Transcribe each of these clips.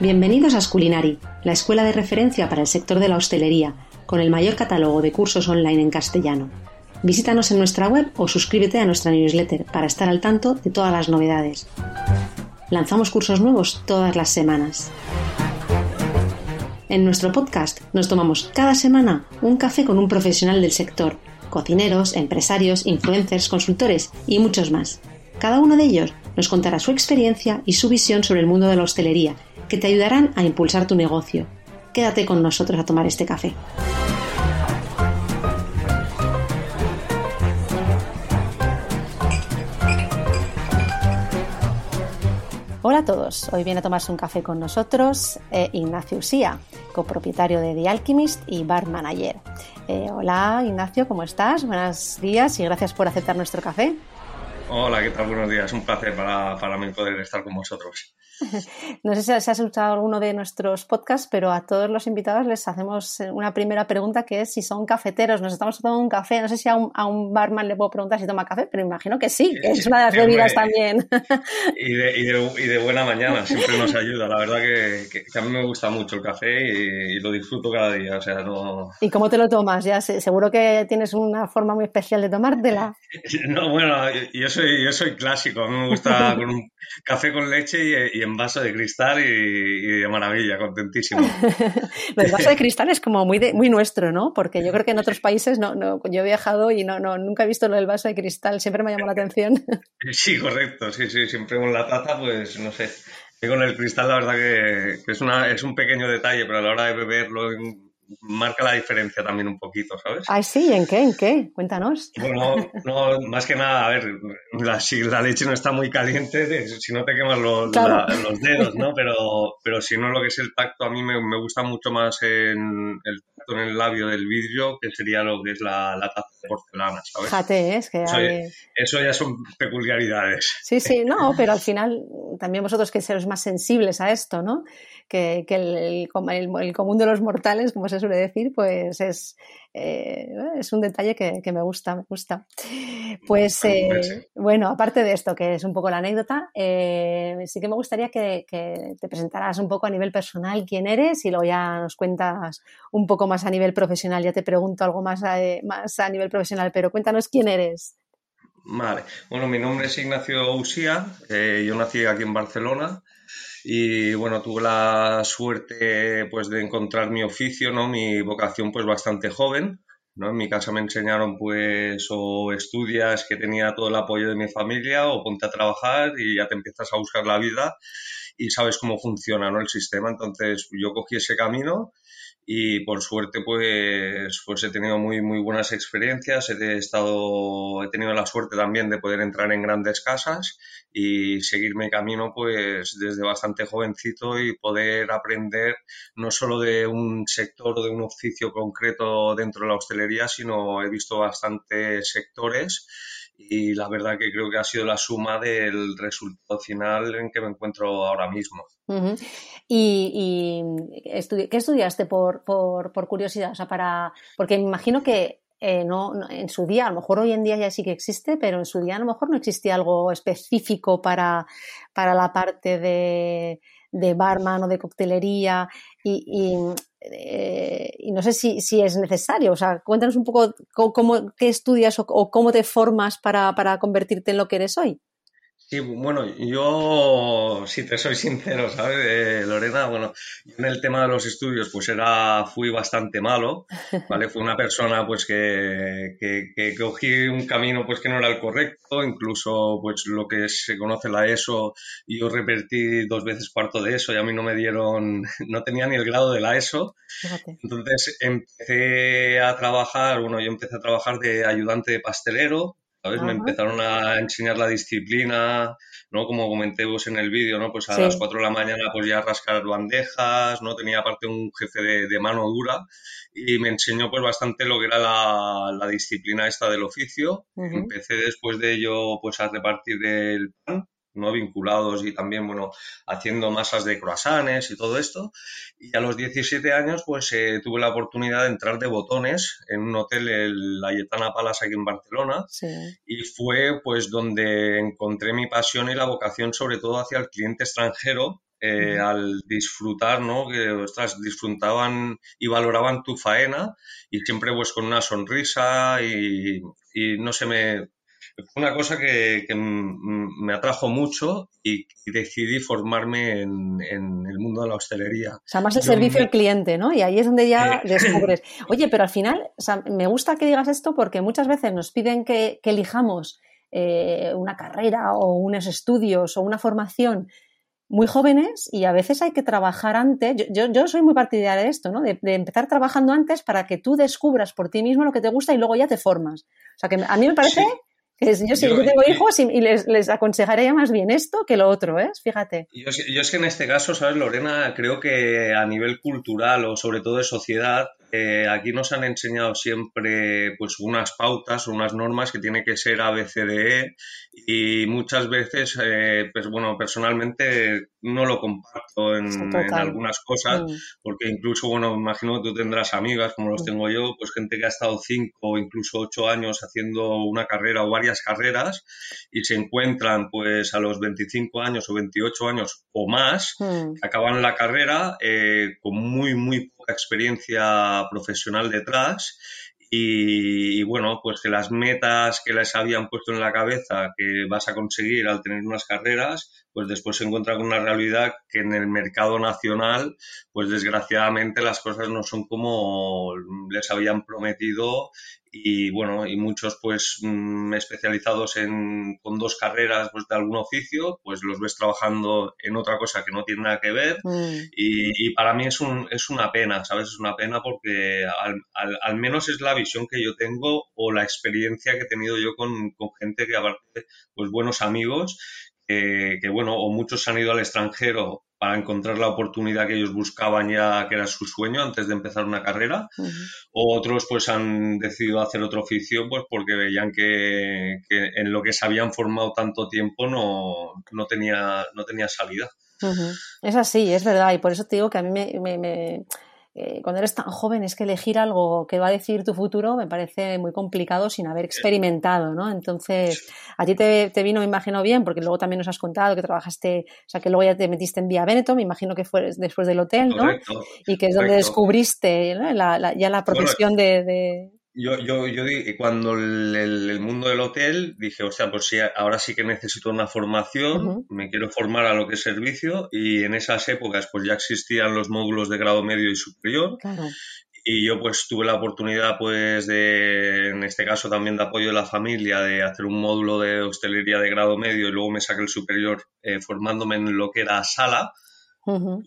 Bienvenidos a Sculinari, la escuela de referencia para el sector de la hostelería, con el mayor catálogo de cursos online en castellano. Visítanos en nuestra web o suscríbete a nuestra newsletter para estar al tanto de todas las novedades. Lanzamos cursos nuevos todas las semanas. En nuestro podcast nos tomamos cada semana un café con un profesional del sector, cocineros, empresarios, influencers, consultores y muchos más. Cada uno de ellos nos contará su experiencia y su visión sobre el mundo de la hostelería que te ayudarán a impulsar tu negocio. Quédate con nosotros a tomar este café. Hola a todos, hoy viene a tomarse un café con nosotros eh, Ignacio Usía, copropietario de The Alchemist y bar manager. Eh, hola Ignacio, ¿cómo estás? Buenos días y gracias por aceptar nuestro café. Hola, ¿qué tal? Buenos días. Un placer para, para mí poder estar con vosotros. No sé si has escuchado alguno de nuestros podcasts, pero a todos los invitados les hacemos una primera pregunta que es si son cafeteros. Nos estamos tomando un café. No sé si a un, a un barman le puedo preguntar si toma café, pero imagino que sí, que es una de las bebidas también. Y de, y, de, y de, buena mañana, siempre nos ayuda. La verdad que, que, a mí me gusta mucho el café y, y, lo disfruto cada día. O sea, no... ¿Y cómo te lo tomas? Ya seguro que tienes una forma muy especial de tomártela. No, bueno, yo soy, yo soy clásico. A mí me gusta con un café con leche y, y en vaso de cristal y, y de maravilla, contentísimo. el vaso de cristal es como muy, de, muy nuestro, ¿no? Porque yo creo que en otros países no, no yo he viajado y no, no, nunca he visto lo del vaso de cristal, siempre me llamado la atención. Sí, correcto, sí, sí, siempre con la taza, pues no sé. Y con el cristal la verdad que, que es, una, es un pequeño detalle, pero a la hora de beberlo en marca la diferencia también un poquito, ¿sabes? Ay, sí, ¿en qué? ¿En qué? Cuéntanos. Bueno, no, más que nada, a ver, la, si la leche no está muy caliente, si no te quemas los, claro. la, los dedos, ¿no? Pero, pero si no, lo que es el tacto, a mí me, me gusta mucho más en el tacto en el labio del vidrio, que sería lo que es la, la taza de porcelana, ¿sabes? Fíjate, es que eso, hay... eso ya son peculiaridades. Sí, sí, no, pero al final también vosotros que seréis más sensibles a esto, ¿no? Que, que el, el, común de los mortales, como se suele decir, pues es, eh, es un detalle que, que, me gusta, me gusta. Pues eh, bueno, aparte de esto, que es un poco la anécdota, eh, sí que me gustaría que, que, te presentaras un poco a nivel personal quién eres y luego ya nos cuentas un poco más a nivel profesional. Ya te pregunto algo más a, más a nivel profesional, pero cuéntanos quién eres. Vale, bueno, mi nombre es Ignacio Usía, yo nací aquí en Barcelona y bueno, tuve la suerte pues de encontrar mi oficio, ¿no? Mi vocación pues bastante joven, ¿no? En mi casa me enseñaron pues o estudias que tenía todo el apoyo de mi familia o ponte a trabajar y ya te empiezas a buscar la vida y sabes cómo funciona, ¿no? El sistema, entonces yo cogí ese camino y por suerte pues, pues he tenido muy, muy buenas experiencias, he, estado, he tenido la suerte también de poder entrar en grandes casas y seguir mi camino pues desde bastante jovencito y poder aprender no solo de un sector o de un oficio concreto dentro de la hostelería, sino he visto bastantes sectores y la verdad que creo que ha sido la suma del resultado final en que me encuentro ahora mismo. ¿Y, qué estudiaste por, por, curiosidad? O sea, para, porque me imagino que eh, no, no, en su día, a lo mejor hoy en día ya sí que existe, pero en su día a lo mejor no existía algo específico para, para la parte de, barman o de coctelería eh, y no sé si, si, es necesario. O sea, cuéntanos un poco cómo, cómo qué estudias o, o, cómo te formas para, para convertirte en lo que eres hoy. Sí, bueno, yo, si te soy sincero, ¿sabes? Eh, Lorena, bueno, en el tema de los estudios, pues era, fui bastante malo, ¿vale? Fui una persona, pues, que, que, que, cogí un camino, pues, que no era el correcto, incluso, pues, lo que se conoce la ESO, yo repetí dos veces cuarto de ESO, y a mí no me dieron, no tenía ni el grado de la ESO. Fíjate. Entonces, empecé a trabajar, bueno, yo empecé a trabajar de ayudante de pastelero, ¿sabes? Me empezaron a enseñar la disciplina, ¿no? Como comenté vos en el vídeo, ¿no? Pues a sí. las 4 de la mañana pues ya rascar bandejas, ¿no? Tenía aparte un jefe de, de, mano dura y me enseñó pues bastante lo que era la, la disciplina esta del oficio. Uh -huh. Empecé después de ello pues a repartir el pan, ¿no? vinculados y también, bueno, haciendo masas de croissants y todo esto. Y a los 17 años, pues eh, tuve la oportunidad de entrar de botones en un hotel, el La Yetana Palace aquí en Barcelona. Sí. Y fue pues donde encontré mi pasión y la vocación sobre todo hacia el cliente extranjero, eh, al disfrutar, ¿no? Que, ostras, disfrutaban y valoraban tu faena y siempre pues con una sonrisa y, y no sé, me, fue una cosa que, me atrajo mucho y, decidí formarme en, el mundo de la hostelería. O sea, más el servicio al cliente, ¿no? Y ahí es donde ya descubres. Oye, pero al final, me gusta que digas esto porque muchas veces nos piden que, elijamos eh, una carrera o unos estudios o una formación muy jóvenes y a veces hay que trabajar antes. Yo, yo, soy muy partidaria de esto, ¿no? De, empezar trabajando antes para que tú descubras por ti mismo lo que te gusta y luego ya te formas. O sea, que a mí me parece yo, sí, yo, tengo hijos y, les, les, aconsejaría más bien esto que lo otro, ¿eh? Fíjate. Yo, yo, es que en este caso, ¿sabes, Lorena? Creo que a nivel cultural o sobre todo de sociedad, eh, aquí nos han enseñado siempre pues unas pautas, unas normas que tiene que ser ABCDE y muchas veces, eh, pues bueno, personalmente no lo comparto en, algunas cosas mm. porque incluso, bueno, imagino que tú tendrás amigas como los mm. tengo yo, pues gente que ha estado cinco o incluso ocho años haciendo una carrera o varias carreras y se encuentran pues a los 25 años o 28 años o más, mm. acaban la carrera eh, con muy, muy experiencia profesional detrás y, bueno, pues que las metas que les habían puesto en la cabeza que vas a conseguir al tener unas carreras, pues después se encuentra con una realidad que en el mercado nacional, pues desgraciadamente las cosas no son como les habían prometido y bueno, y muchos pues mm, especializados en, con dos carreras pues, de algún oficio, pues los ves trabajando en otra cosa que no tiene nada que ver mm. y, para mí es, un, es una pena, ¿sabes? Es una pena porque al, al, menos es la visión que yo tengo o la experiencia que he tenido yo con, con gente que aparte, pues buenos amigos que, bueno, o muchos han ido al extranjero para encontrar la oportunidad que ellos buscaban ya, que era su sueño antes de empezar una carrera, o otros pues han decidido hacer otro oficio pues porque veían que, en lo que se habían formado tanto tiempo no, no, tenía, no tenía salida. Es así, es verdad, y por eso te digo que a mí me eh, cuando eres tan joven es que elegir algo que va a decir tu futuro me parece muy complicado sin haber experimentado, ¿no? Entonces, a ti te, vino, me imagino, bien, porque luego también nos has contado que trabajaste, o sea, que luego ya te metiste en Vía Veneto, me imagino que fue después del hotel, ¿no? y que es donde descubriste ya la profesión de, yo, yo, yo cuando el, mundo del hotel dije, o sea, pues sí, ahora sí que necesito una formación, me quiero formar a lo que es servicio y en esas épocas pues ya existían los módulos de grado medio y superior. Y yo pues tuve la oportunidad pues de, en este caso también de apoyo de la familia, de hacer un módulo de hostelería de grado medio y luego me saqué el superior eh, formándome en lo que era sala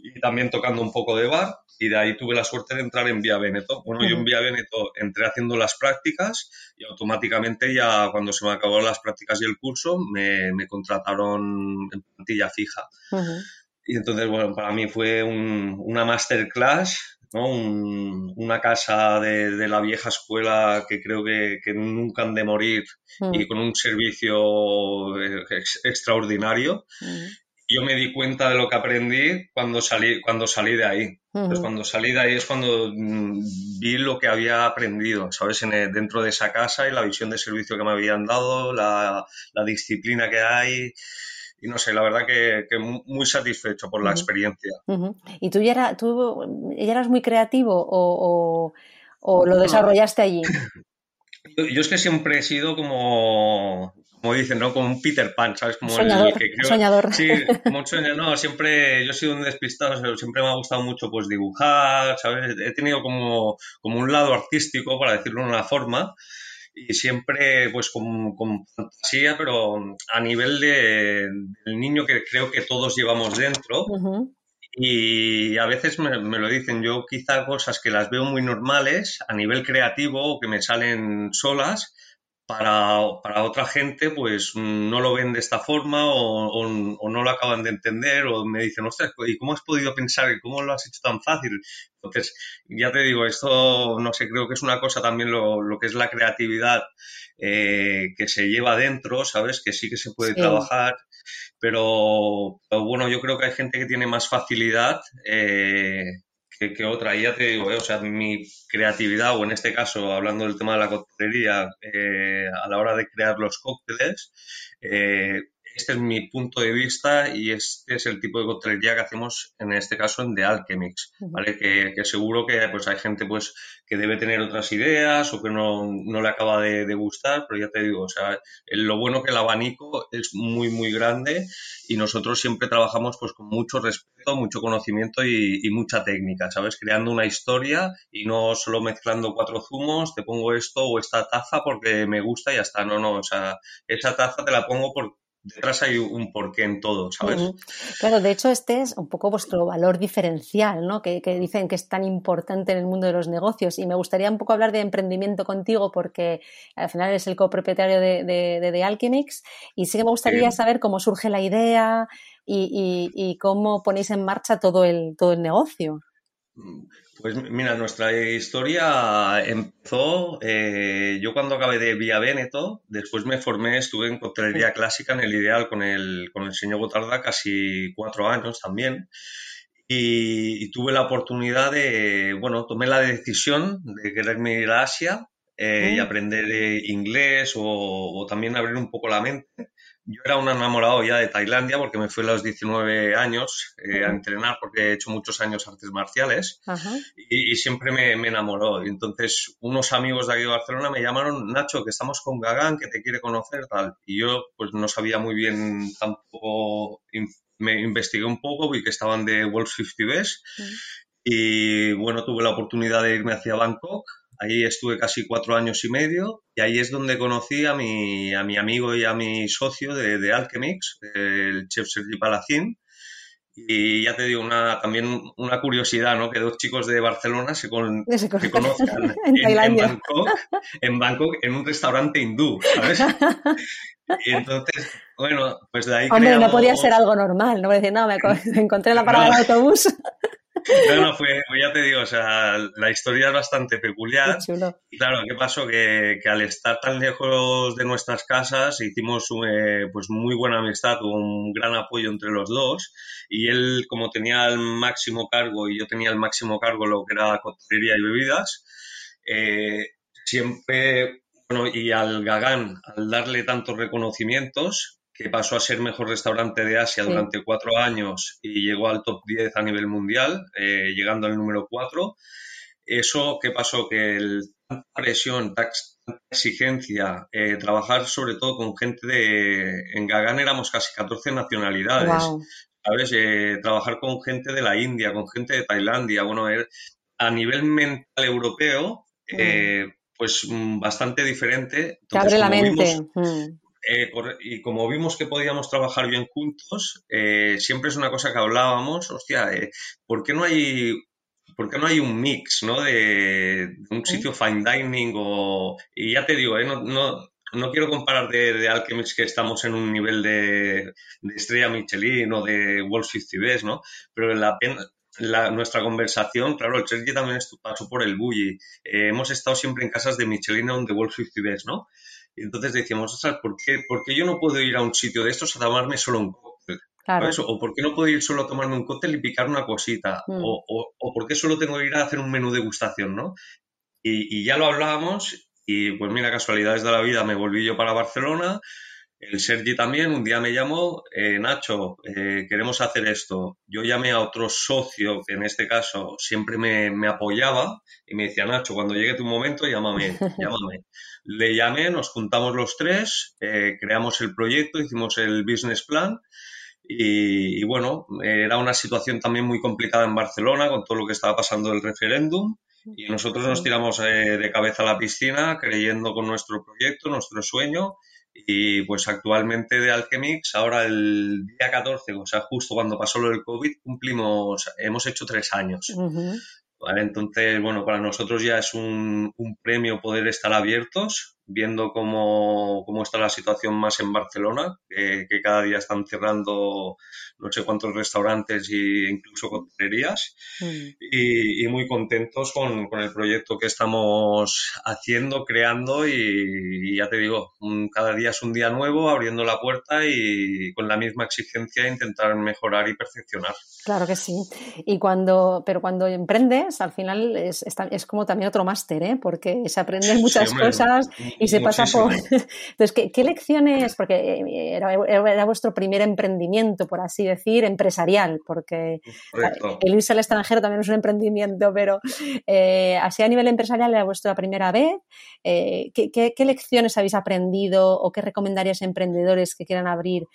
y también tocando un poco de bar y de ahí tuve la suerte de entrar en Vía Veneto. Bueno, yo en Vía Veneto entré haciendo las prácticas y automáticamente ya cuando se me acabaron las prácticas y el curso me, contrataron en plantilla fija. Y entonces, bueno, para mí fue una masterclass, ¿no? una casa de, la vieja escuela que creo que, nunca han de morir y con un servicio eh, extraordinario yo me di cuenta de lo que aprendí cuando salí, cuando salí de ahí. Pues cuando salí de ahí es cuando mm, vi lo que había aprendido, ¿sabes? En dentro de esa casa y la visión de servicio que me habían dado, la, disciplina que hay. Y no sé, la verdad que, muy satisfecho por la experiencia. ¿Y tú ya, era, tú ya eras muy creativo o, o, lo desarrollaste allí? yo, es que siempre he sido como como dicen, ¿no? Como un Peter Pan, ¿sabes? Como soñador, el que creo... soñador. Sí, mucho, no, siempre, yo he sido un despistado, siempre me ha gustado mucho, pues, dibujar, ¿sabes? He tenido como, como un lado artístico, para decirlo de una forma, y siempre, pues, con, con fantasía, pero a nivel de, del niño que creo que todos llevamos dentro, Y a veces me, me, lo dicen, yo quizá cosas que las veo muy normales a nivel creativo o que me salen solas, para, para, otra gente pues no lo ven de esta forma o, no lo acaban de entender o me dicen, ostras, ¿y cómo has podido pensar? ¿Cómo lo has hecho tan fácil? Entonces, ya te digo, esto no sé, creo que es una cosa también lo, lo que es la creatividad eh, que se lleva dentro, ¿sabes? Que sí que se puede trabajar, pero, bueno, yo creo que hay gente que tiene más facilidad. Eh, que, otra. Y ya te digo, eh, o sea, mi creatividad, o en este caso, hablando del tema de la coctelería, eh, a la hora de crear los cócteles, eh, este es mi punto de vista y este es el tipo de coctelería que hacemos en este caso en The Alchemix, ¿vale? Que, seguro que pues hay gente pues que debe tener otras ideas o que no, le acaba de, gustar, pero ya te digo, o sea, lo bueno que el abanico es muy, muy grande y nosotros siempre trabajamos pues con mucho respeto, mucho conocimiento y, y mucha técnica, ¿sabes? Creando una historia y no solo mezclando cuatro zumos, te pongo esto o esta taza porque me gusta y ya está, no, no, o sea, esa taza te la pongo por, detrás hay un porqué en todo, ¿sabes? Claro, de hecho este es un poco vuestro valor diferencial, ¿no? Que, dicen que es tan importante en el mundo de los negocios y me gustaría un poco hablar de emprendimiento contigo porque al final eres el copropietario de, de, de, Alchemix y sí que me gustaría saber cómo surge la idea y, y, cómo ponéis en marcha todo el, todo el negocio. Pues mira, nuestra historia empezó, eh, yo cuando acabé de Vía Veneto, después me formé, estuve en coctelería clásica en el Ideal con el, con el señor Gotarda casi cuatro años también. Y, tuve la oportunidad de, bueno, tomé la decisión de quererme ir a Asia eh, y mm. aprender eh, inglés o, o, también abrir un poco la mente. Yo era un enamorado ya de Tailandia porque me fui a los 19 años eh, a entrenar porque he hecho muchos años artes marciales y, siempre me, enamoró. Y entonces unos amigos de aquí de Barcelona me llamaron, Nacho, que estamos con Gagán, que te quiere conocer, tal. Y yo pues no sabía muy bien tampoco, me investigué un poco, vi que estaban de World 50 Best y bueno, tuve la oportunidad de irme hacia Bangkok Ahí estuve casi cuatro años y medio y ahí es donde conocí a mi, a mi amigo y a mi socio de, de Alchemix, el chef Sergi Palacín. Y ya te digo, una, también una curiosidad, ¿no? Que dos chicos de Barcelona se, conozcan en, Bangkok, en Bangkok en un restaurante hindú, ¿sabes? Y entonces, bueno, pues de ahí Hombre, no podía ser algo normal, no decir, no, me encontré en la parada del autobús. No, no, fue, ya te digo, o sea, la historia es bastante peculiar. Y claro, ¿qué pasó? Que, que, al estar tan lejos de nuestras casas hicimos eh, pues muy buena amistad, un gran apoyo entre los dos. Y él, como tenía el máximo cargo y yo tenía el máximo cargo lo que era coctelería y bebidas, eh, siempre, bueno, y al Gagán, al darle tantos reconocimientos, que pasó a ser mejor restaurante de Asia durante cuatro años y llegó al top 10 a nivel mundial, eh, llegando al número 4. Eso, ¿qué pasó? Que el, tanta presión, tanta exigencia, eh, trabajar sobre todo con gente de... En Gagán éramos casi 14 nacionalidades. ¿Sabes? Eh, trabajar con gente de la India, con gente de Tailandia. Bueno, a nivel mental europeo, mm. pues mm, bastante diferente. Te abre la mente. Mm. Eh, y como vimos que podíamos trabajar bien juntos, eh, siempre es una cosa que hablábamos, hostia, eh, ¿por qué no hay ¿por no hay un mix, ¿no? De, un sitio fine dining o... Y ya te digo, no, no, no, quiero comparar de, de Alchemist que estamos en un nivel de, de estrella Michelin o de Wall 50 Best, ¿no? Pero la la, nuestra conversación, claro, el Sergi también pasó por el Bulli. hemos estado siempre en casas de Michelin o de Wall 50 Best, ¿no? Y entonces decíamos, ¿por qué, ¿por qué yo no puedo ir a un sitio de estos a tomarme solo un cóctel? ¿O por qué no puedo ir solo a tomarme un cóctel y picar una cosita? Mm. O, o, por qué solo tengo que ir a hacer un menú de degustación, ¿no? Y, y ya lo hablábamos y pues mira, casualidades de la vida, me volví yo para Barcelona, el Sergi también un día me llamó, eh, Nacho, eh, queremos hacer esto. Yo llamé a otro socio que en este caso siempre me, me, apoyaba y me decía, Nacho, cuando llegue tu momento, llámame, llámame. Le llamé, nos juntamos los tres, eh, creamos el proyecto, hicimos el business plan y, y, bueno, era una situación también muy complicada en Barcelona con todo lo que estaba pasando el referéndum y nosotros nos tiramos de cabeza a la piscina creyendo con nuestro proyecto, nuestro sueño y pues actualmente de Alchemix, ahora el día 14, o sea, justo cuando pasó lo del COVID, cumplimos, hemos hecho tres años. ¿Vale? Entonces, bueno, para nosotros ya es un, un premio poder estar abiertos, viendo cómo, cómo, está la situación más en Barcelona, que, que, cada día están cerrando no sé cuántos restaurantes e incluso coctelerías, mm. y, y, muy contentos con, con, el proyecto que estamos haciendo, creando, y, y, ya te digo, cada día es un día nuevo, abriendo la puerta y con la misma exigencia intentar mejorar y perfeccionar. Claro que sí. Y cuando, pero cuando emprendes, al final es, es, es como también otro máster, ¿eh? porque se aprenden muchas cosas y se pasa por... Entonces, ¿qué, lecciones? Porque eh, era, vuestro primer emprendimiento, por así decir, empresarial, porque el irse al extranjero también es un emprendimiento, pero eh, así a nivel empresarial era vuestra primera vez. Eh, ¿qué, lecciones habéis aprendido o qué recomendarías a emprendedores que quieran abrir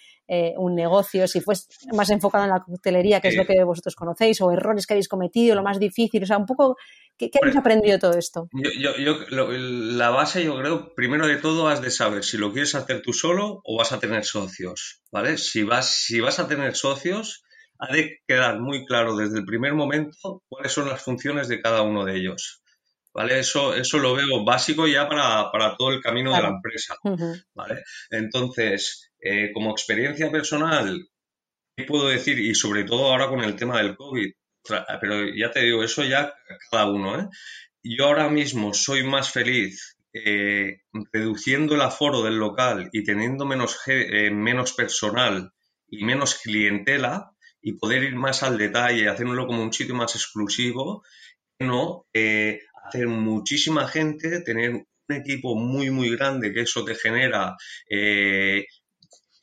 un negocio, si fuese más enfocado en la coctelería, que es lo que vosotros conocéis, o errores que habéis cometido, lo más difícil, o sea, un poco ¿Qué, habéis aprendido todo esto? la base, yo creo, primero de todo, has de saber si lo quieres hacer tú solo o vas a tener socios, ¿vale? Si vas, si vas a tener socios, ha de quedar muy claro desde el primer momento cuáles son las funciones de cada uno de ellos. ¿Vale? Eso, eso lo veo básico ya para, todo el camino de la empresa. ¿vale? Entonces, eh, como experiencia personal, ¿qué puedo decir? Y sobre todo ahora con el tema del COVID, pero ya te digo, eso ya cada uno, ¿eh? Yo ahora mismo soy más feliz eh, reduciendo el aforo del local y teniendo menos, eh, menos personal y menos clientela y poder ir más al detalle, hacerlo como un sitio más exclusivo, no hacer muchísima gente, tener un equipo muy, muy grande, que eso te genera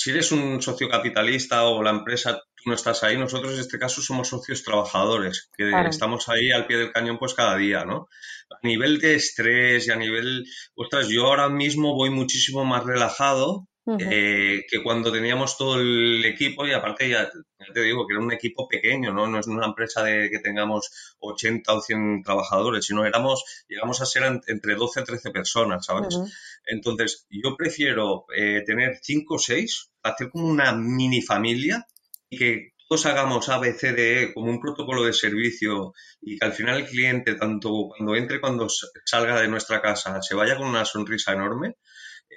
si eres un socio capitalista o la empresa no estás ahí. Nosotros en este caso somos socios trabajadores, que estamos ahí al pie del cañón pues cada día, ¿no? A nivel de estrés y a nivel, ostras, yo ahora mismo voy muchísimo más relajado eh, que cuando teníamos todo el equipo y aparte ya, te digo que era un equipo pequeño, ¿no? No es una empresa de que tengamos 80 o 100 trabajadores, sino éramos, llegamos a ser entre 12 o 13 personas, ¿sabes? Entonces, yo prefiero eh, tener 5 o 6, hacer como una mini familia y que todos hagamos ABCDE como un protocolo de servicio y que al final el cliente, tanto cuando entre, cuando salga de nuestra casa, se vaya con una sonrisa enorme,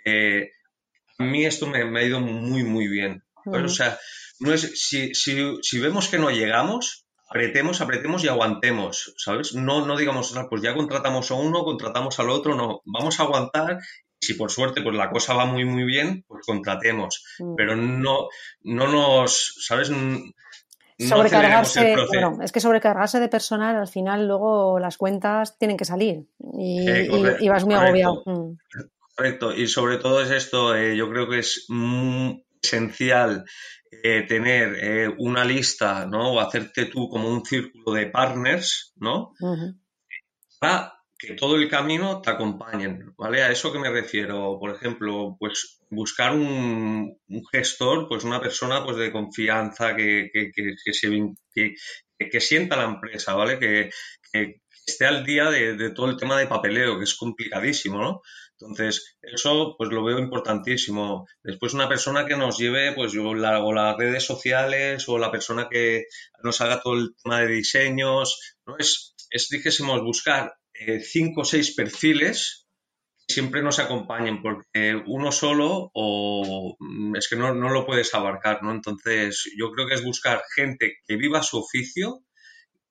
eh, a mí esto me, ha ido muy, muy bien. O sea, no es, si, si, si, vemos que no llegamos, apretemos, apretemos y aguantemos, ¿sabes? No, no digamos, pues ya contratamos a uno, contratamos al otro, no, vamos a aguantar si por suerte pues la cosa va muy muy bien, pues contratemos, mm. pero no no nos, ¿sabes? sobrecargarse, bueno, es que sobrecargarse de personal al final luego las cuentas tienen que salir y, vas muy agobiado. Mm. Correcto, y sobre todo es esto, eh, yo creo que es esencial eh, tener eh, una lista, ¿no? O hacerte tú como un círculo de partners, ¿no? que todo el camino te acompañen, ¿vale? A eso que me refiero, por ejemplo, pues buscar un, gestor, pues una persona pues de confianza que, que, que, se, que, sienta la empresa, ¿vale? Que, esté al día de, todo el tema de papeleo, que es complicadísimo, ¿no? Entonces, eso pues lo veo importantísimo. Después una persona que nos lleve, pues yo, la, o las redes sociales o la persona que nos haga todo el tema de diseños, ¿no? Es, es dijésemos, buscar eh, cinco o seis perfiles siempre nos acompañen, porque uno solo o mm, es que no, lo puedes abarcar, ¿no? Entonces, yo creo que es buscar gente que viva su oficio,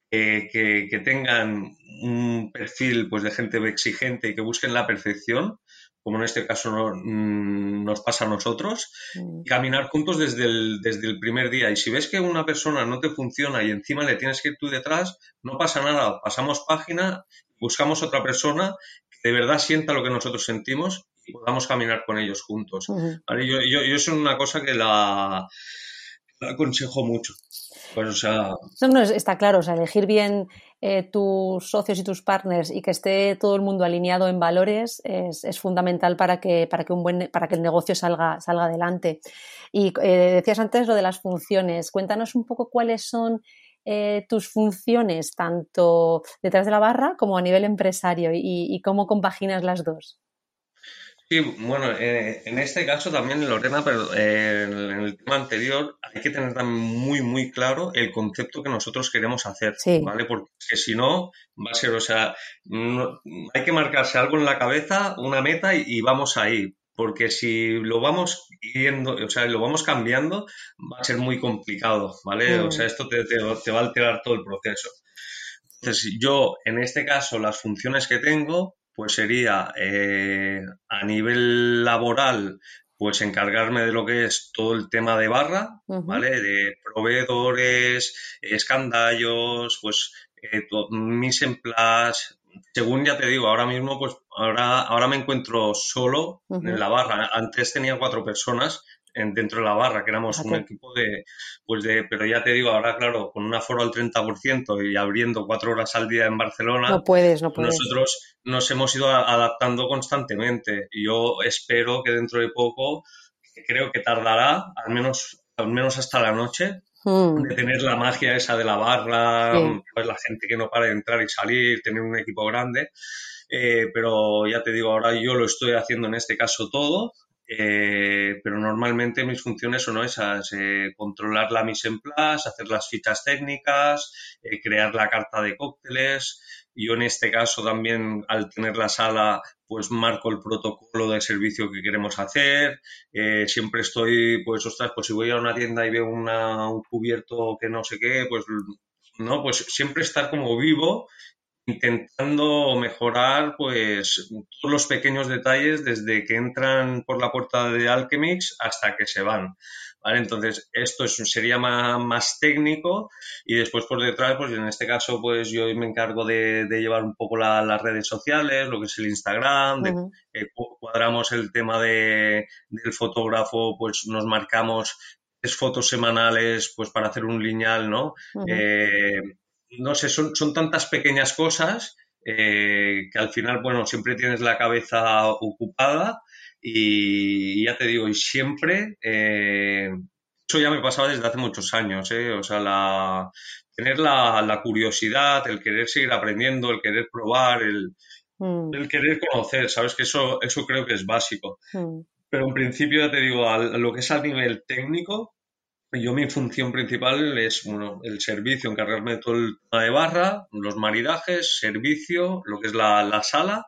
que, tengan un perfil pues, de gente exigente y que busquen la perfección, como en este caso mm, nos pasa a nosotros, mm. y caminar juntos desde el, desde el primer día. Y si ves que una persona no te funciona y encima le tienes que ir tú detrás, no pasa nada, pasamos página buscamos otra persona que de verdad sienta lo que nosotros sentimos y podamos caminar con ellos juntos. yo, yo, es una cosa que la, aconsejo mucho. Pues, o sea... no, está claro, o sea, elegir bien eh, tus socios y tus partners y que esté todo el mundo alineado en valores es, fundamental para que, para que, un buen, para que el negocio salga, salga adelante. Y eh, decías antes lo de las funciones. Cuéntanos un poco cuáles son eh, tus funciones tanto detrás de la barra como a nivel empresario y, cómo compaginas las dos. Sí, bueno, eh, en este caso también, Lorena, pero eh, en el tema anterior hay que tener muy, muy claro el concepto que nosotros queremos hacer, ¿vale? Porque si no, va a ser, o sea, hay que marcarse algo en la cabeza, una meta y, vamos ahí porque si lo vamos yendo, o sea, lo vamos cambiando, va a ser muy complicado, ¿vale? O sea, mm. esto te, va a alterar todo el proceso. Entonces, yo, en este caso, las funciones que tengo, pues sería eh, a nivel laboral, pues encargarme de lo que es todo el tema de barra, ¿vale? De proveedores, escandallos, pues eh, mis emplas, según ya te digo, ahora mismo, pues ahora, ahora me encuentro solo en la barra. Antes tenía cuatro personas dentro de la barra, que éramos un equipo de, pues de, pero ya te digo, ahora claro, con un aforo al 30% y abriendo cuatro horas al día en Barcelona, no puedes, no puedes. nosotros nos hemos ido adaptando constantemente. Y yo espero que dentro de poco, creo que tardará, al menos, al menos hasta la noche, hmm. de tener la magia esa de la barra, pues la gente que no para de entrar y salir, tener un equipo grande. Eh, pero ya te digo, ahora yo lo estoy haciendo en este caso todo, eh, pero normalmente mis funciones son esas, eh, controlar la mise en place, hacer las fichas técnicas, eh, crear la carta de cócteles. Yo en este caso también, al tener la sala, pues marco el protocolo del servicio que queremos hacer. siempre estoy, pues, ostras, pues si voy a una tienda y veo una, un cubierto que no sé qué, pues, no, pues siempre estar como vivo intentando mejorar pues todos los pequeños detalles desde que entran por la puerta de Alchemix hasta que se van. ¿Vale? Entonces, esto sería más, técnico y después por detrás, pues en este caso, pues yo me encargo de, llevar un poco las redes sociales, lo que es el Instagram, cuadramos el tema de, del fotógrafo, pues nos marcamos tres fotos semanales pues para hacer un lineal, ¿no? No sé, son, son tantas pequeñas cosas eh, que al final, bueno, siempre tienes la cabeza ocupada y, ya te digo, y siempre, eh, eso ya me pasaba desde hace muchos años, eh, o sea, la, tener la, curiosidad, el querer seguir aprendiendo, el querer probar, el, mm. el querer conocer, ¿sabes? Que eso, eso creo que es básico. Mm. Pero en principio, ya te digo, a lo que es a nivel técnico, yo mi función principal es el servicio, encargarme de todo el tema de barra, los maridajes, servicio, lo que es la, sala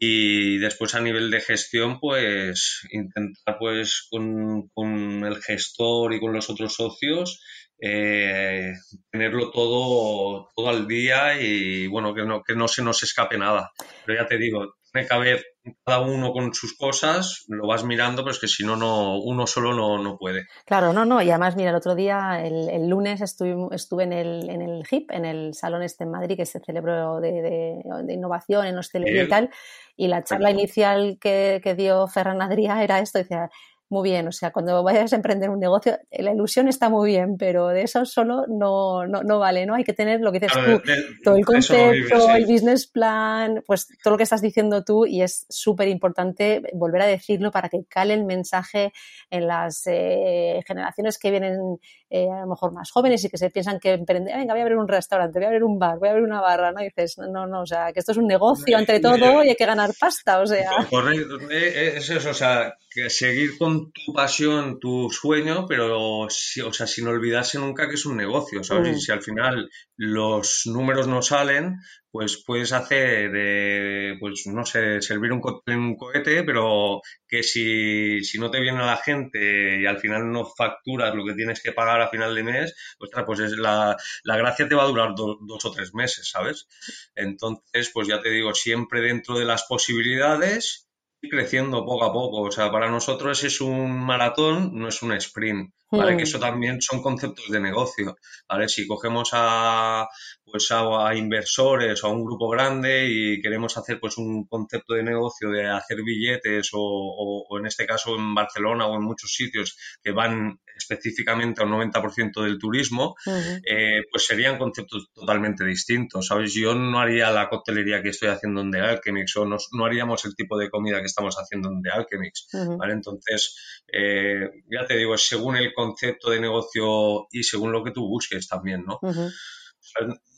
y después a nivel de gestión pues intentar pues con, con el gestor y con los otros socios eh, tenerlo todo, todo al día y bueno, que no, que no se nos escape nada. Pero ya te digo, tiene que haber cada uno con sus cosas, lo vas mirando, pero es que si no, no uno solo no, no puede. Claro, no, no, y además, mira, el otro día, el, lunes estuve, estuve en, el, en el HIP, en el salón este en Madrid, que se celebró de, de, innovación en hostelería y tal, y la charla inicial que, que dio Ferran Adrià era esto, decía, muy bien. O sea, cuando vayas a emprender un negocio, la ilusión está muy bien, pero de eso solo no, no, no vale, ¿no? Hay que tener lo que dices tú, todo el concepto, el business plan, pues todo lo que estás diciendo tú y es súper importante volver a decirlo para que cale el mensaje en las eh, generaciones que vienen eh, a lo mejor más jóvenes y que se piensan que emprender, venga, voy a abrir un restaurante, voy a abrir un bar, voy a abrir una barra, ¿no? Y dices, no, no, o sea, que esto es un negocio entre todo y hay que ganar pasta, o sea. Correcto, eh, es eso, o sea, que seguir con tu pasión, tu sueño, pero o sea, sin olvidarse nunca que es un negocio, ¿sabes? Y mm. si al final los números no salen, pues puedes hacer, eh, pues no sé, servir un, un cohete, pero que si, si, no te viene la gente y al final no facturas lo que tienes que pagar a final de mes, pues, pues es la, la gracia te va a durar dos o tres meses, ¿sabes? Entonces, pues ya te digo, siempre dentro de las posibilidades creciendo poco a poco. O sea, para nosotros es un maratón, no es un sprint. ¿Vale? Que hmm. eso también son conceptos de negocio. ¿Vale? Si cogemos a, pues a, inversores o a un grupo grande y queremos hacer pues un concepto de negocio de hacer billetes o, en este caso en Barcelona o en muchos sitios que van específicamente al 90% del turismo, eh, pues serían conceptos totalmente distintos. ¿Sabes? Yo no haría la coctelería que estoy haciendo en The Alchemix o no, haríamos el tipo de comida que estamos haciendo en The Alchemix. ¿vale? Entonces, eh, ya te digo, según el concepto de negocio y según lo que tú busques también, ¿no?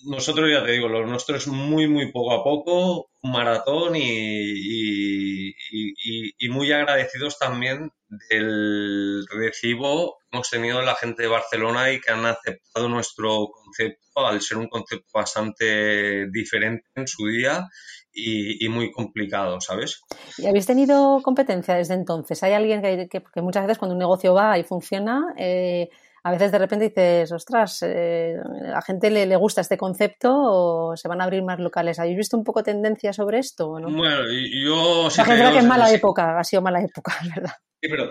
nosotros ya te digo, lo nuestro es muy, muy poco a poco, un maratón y, y, muy agradecidos también del recibo hemos tenido la gente de Barcelona y que han aceptado nuestro concepto al ser un concepto bastante diferente en su día y, muy complicado, ¿sabes? ¿Y habéis tenido competencia desde entonces? ¿Hay alguien que, que, muchas veces cuando un negocio va y funciona, eh, a veces de repente dices, ostras, eh, a la gente le, gusta este concepto o se van a abrir más locales. ¿Habéis visto un poco tendencia sobre esto? Bueno, yo... Sí creo que es mala época, ha sido mala época, ¿verdad? Sí, pero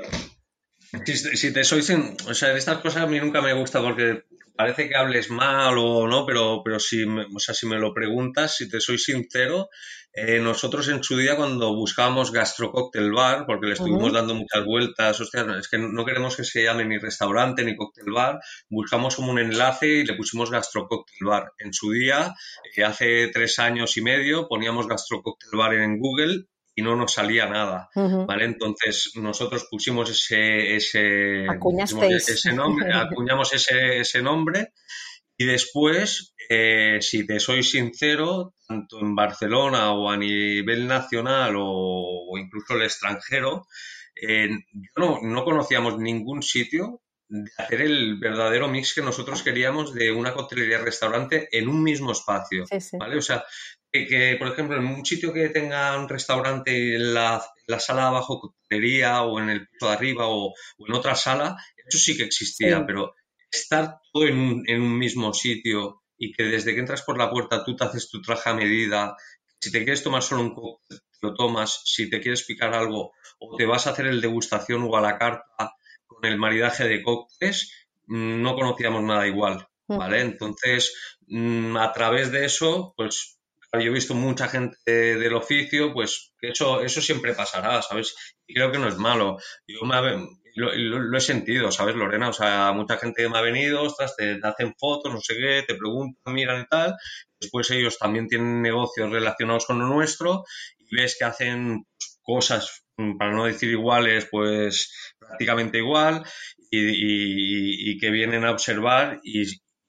si, te soy sin, o sea, de estas cosas a mí nunca me gusta porque parece que hables mal o no, pero, pero si, me, o sea, si me lo preguntas, si te soy sincero, eh, nosotros en su día cuando buscábamos gastrocóctel bar, porque le estuvimos dando muchas vueltas, hostia, es que no queremos que se llame ni restaurante ni cóctel bar, buscamos como un enlace y le pusimos gastrocóctel bar. En su día, eh, hace tres años y medio, poníamos gastrocóctel bar en Google y no nos salía nada, ¿vale? Entonces nosotros pusimos ese, ese, ese nombre, acuñamos ese, ese nombre y después, eh, si te soy sincero, tanto en Barcelona o a nivel nacional o, incluso el extranjero, eh, no, no conocíamos ningún sitio de hacer el verdadero mix que nosotros queríamos de una coctelería-restaurante en un mismo espacio, ¿vale? O sea, que, por ejemplo, en un sitio que tenga un restaurante en la, sala de abajo coctelería o en el piso de arriba o, en otra sala, eso sí que existía, pero estar todo en un, en un mismo sitio y que desde que entras por la puerta tú te haces tu traje a medida, si te quieres tomar solo un cóctel, lo tomas, si te quieres picar algo o te vas a hacer el degustación o a la carta con el maridaje de cócteles, mm, no conocíamos nada igual, ¿vale? Entonces, mm, a través de eso, pues yo he visto mucha gente del oficio, pues eso, eso siempre pasará, ¿sabes? Y creo que no es malo. Yo me, lo, he sentido, ¿sabes, Lorena? O sea, mucha gente me ha venido, ostras, te, hacen fotos, no sé qué, te preguntan, miran y tal. Después ellos también tienen negocios relacionados con lo nuestro y ves que hacen cosas, para no decir iguales, pues prácticamente igual y, que vienen a observar y,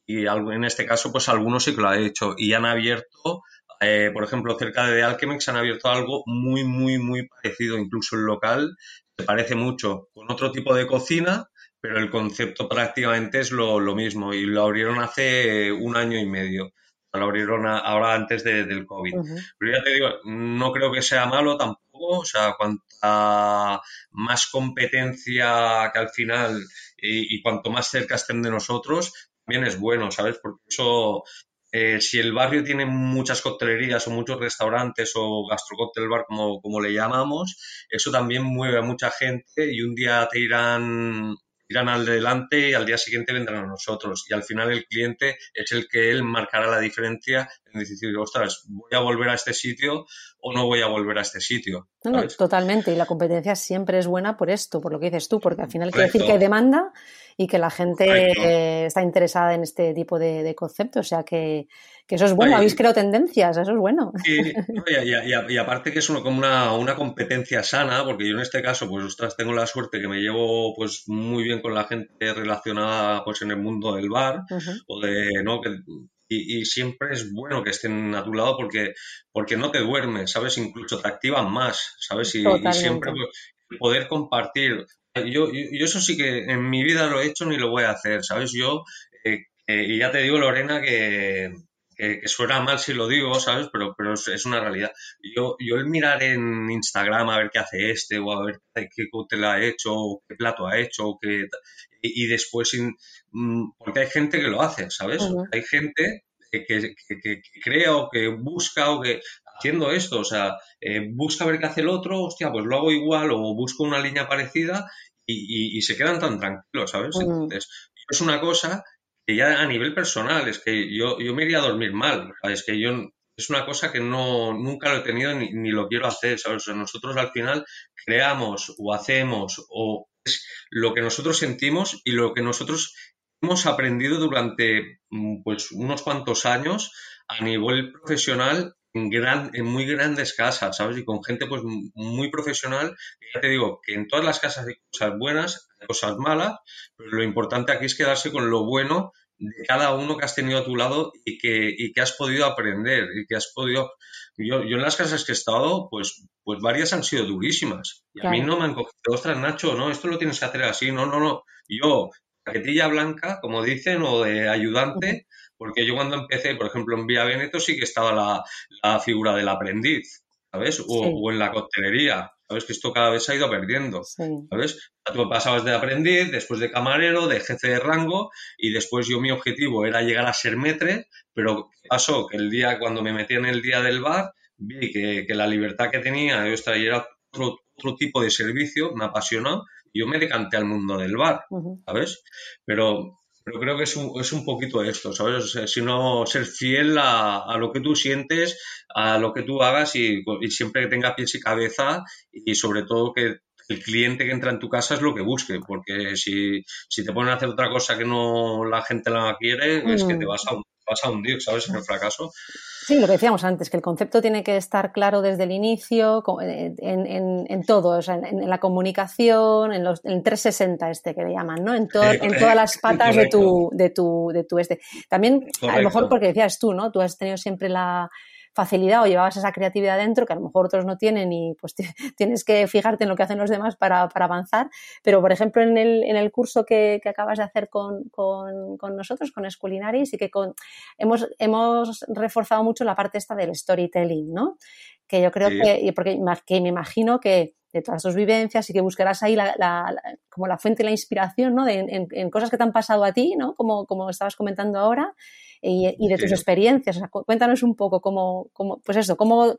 y en este caso, pues algunos sí que lo han hecho y han abierto eh, por ejemplo, cerca de Alchemex han abierto algo muy, muy, muy parecido, incluso el local se parece mucho, con otro tipo de cocina, pero el concepto prácticamente es lo, mismo y lo abrieron hace un año y medio. Lo abrieron ahora antes del COVID. Pero ya te digo, no creo que sea malo tampoco. O sea, cuanta más competencia que al final y, y cuanto más cerca estén de nosotros, también es bueno, ¿sabes? Porque eso eh, si el barrio tiene muchas coctelerías o muchos restaurantes o gastrocóctel bar, como, como le llamamos, eso también mueve a mucha gente y un día te irán, irán al delante y al día siguiente vendrán a nosotros. Y al final el cliente es el que él marcará la diferencia en decir, ostras, voy a volver a este sitio o no voy a volver a este sitio. totalmente. Y la competencia siempre es buena por esto, por lo que dices tú, porque al final quiere decir que hay demanda y que la gente está interesada en este tipo de, conceptos. O sea que, eso es bueno, habéis creado tendencias, eso es bueno. y, aparte que es como una, una, competencia sana, porque yo en este caso, pues ostras, tengo la suerte que me llevo pues muy bien con la gente relacionada pues en el mundo del bar, o de, ¿no? Que, y, siempre es bueno que estén a tu lado porque, porque no te duermes, ¿sabes? Incluso te activan más, ¿sabes? Y, siempre pues, poder compartir yo, yo, eso sí que en mi vida lo he hecho ni lo voy a hacer, ¿sabes? Yo, eh, y ya te digo, Lorena, que, suena mal si lo digo, ¿sabes? Pero, pero es, una realidad. Yo, yo el mirar en Instagram a ver qué hace este, o a ver qué cóctel ha hecho, o qué plato ha hecho, o qué, y, después, mm, porque hay gente que lo hace, ¿sabes? Hay gente que, que, que, crea o que busca o que haciendo esto, o sea, eh, busca ver qué hace el otro, hostia, pues lo hago igual o busco una línea parecida y, se quedan tan tranquilos, ¿sabes? Entonces, es una cosa que ya a nivel personal, es que yo, yo me iría a dormir mal, es que yo es una cosa que no, nunca lo he tenido ni, ni lo quiero hacer, ¿sabes? O sea, nosotros al final creamos o hacemos o es lo que nosotros sentimos y lo que nosotros hemos aprendido durante mm, pues unos cuantos años a nivel profesional en, gran, en muy grandes casas, ¿sabes? Y con gente pues muy profesional. ya te digo que en todas las casas hay cosas buenas, hay cosas malas, pero lo importante aquí es quedarse con lo bueno de cada uno que has tenido a tu lado y que, y que has podido aprender y que has podido... Yo, yo en las casas que he estado, pues, pues varias han sido durísimas. Y a mí no me han cogido, ostras, Nacho, no, esto lo tienes que hacer así, no, no, no. Yo, paquetilla blanca, como dicen, o de ayudante, porque yo cuando empecé, por ejemplo, en Vía Veneto sí que estaba la, figura del aprendiz, ¿sabes? O, en la coctelería, ¿sabes? Que esto cada vez se ha ido perdiendo, ¿sabes? Tú pasabas de aprendiz, después de camarero, de jefe de rango, y después yo mi objetivo era llegar a ser metre, pero pasó? Que el día, cuando me metí en el día del bar, vi que, la libertad que tenía, yo era otro, otro tipo de servicio, me apasionó, y yo me decanté al mundo del bar, ¿sabes? Pero pero creo que es un, es un poquito esto, ¿sabes? sino ser fiel a, lo que tú sientes, a lo que tú hagas y, y siempre que tenga pies y cabeza y sobre todo que el cliente que entra en tu casa es lo que busque, porque si, si te ponen a hacer otra cosa que no la gente la quiere, es que te mm. vas a, vas a hundir, ¿sabes? En el fracaso. Sí, lo que decíamos antes, que el concepto tiene que estar claro desde el inicio, eh, en, en, en todo, o sea, en, la comunicación, en, los, en 360 este que le llaman, ¿no? En, en todas las patas de tu, de, tu, de tu este. También, a lo mejor porque decías tú, ¿no? Tú has tenido siempre la, facilidad o llevabas esa creatividad dentro que a lo mejor otros no tienen y pues tienes que fijarte en lo que hacen los demás para, para avanzar. Pero, por ejemplo, en el, en el curso que, que acabas de hacer con, con, con, nosotros, con Esculinaris, y que con, hemos, hemos reforzado mucho la parte esta del storytelling, ¿no? Que yo creo que, porque que me imagino que de todas tus vivencias y que buscarás ahí la, la, como la fuente y la inspiración, ¿no? De, en, en, cosas que te han pasado a ti, ¿no? Como, como estabas comentando ahora y, de tus experiencias. cuéntanos un poco cómo, cómo pues eso, cómo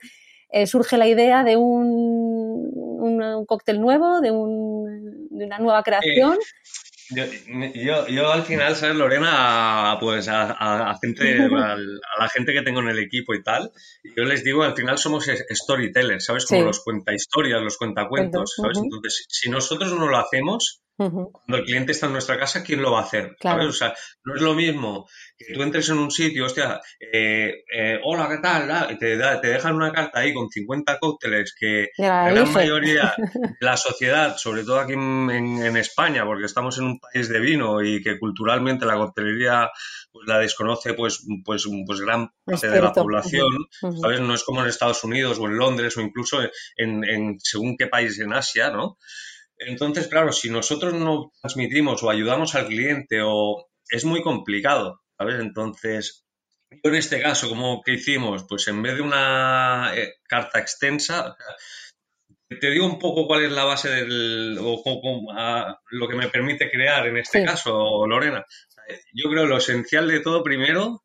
eh, surge la idea de un, un, cóctel nuevo, de, un, de, una nueva creación. Eh, yo, yo, al final, ¿sabes, Lorena? Pues a, gente, a, la gente que tengo en el equipo y tal, yo les digo, al final somos storytellers, ¿sabes? Como los cuenta historias, los cuentacuentos, ¿sabes? Entonces, si nosotros no lo hacemos, cuando el cliente está en nuestra casa, ¿quién lo va a hacer? O sea, no es lo mismo que tú entres en un sitio, hostia, eh, eh, hola, ¿qué tal? te, te, dejan una carta ahí con 50 cócteles que la gran mayoría de la sociedad, sobre todo aquí en, España, porque estamos en un país de vino y que culturalmente la coctelería pues, la desconoce pues, pues, pues gran parte de la población, ¿sabes? No es como en Estados Unidos o en Londres o incluso en, en según qué país en Asia, ¿no? Entonces, claro, si nosotros no transmitimos o ayudamos al cliente o es muy complicado, ¿sabes? Entonces, yo en este caso, ¿cómo que hicimos? Pues en vez de una eh, carta extensa, te digo un poco cuál es la base del, o, lo que me permite crear en este caso, Lorena. Yo creo que lo esencial de todo primero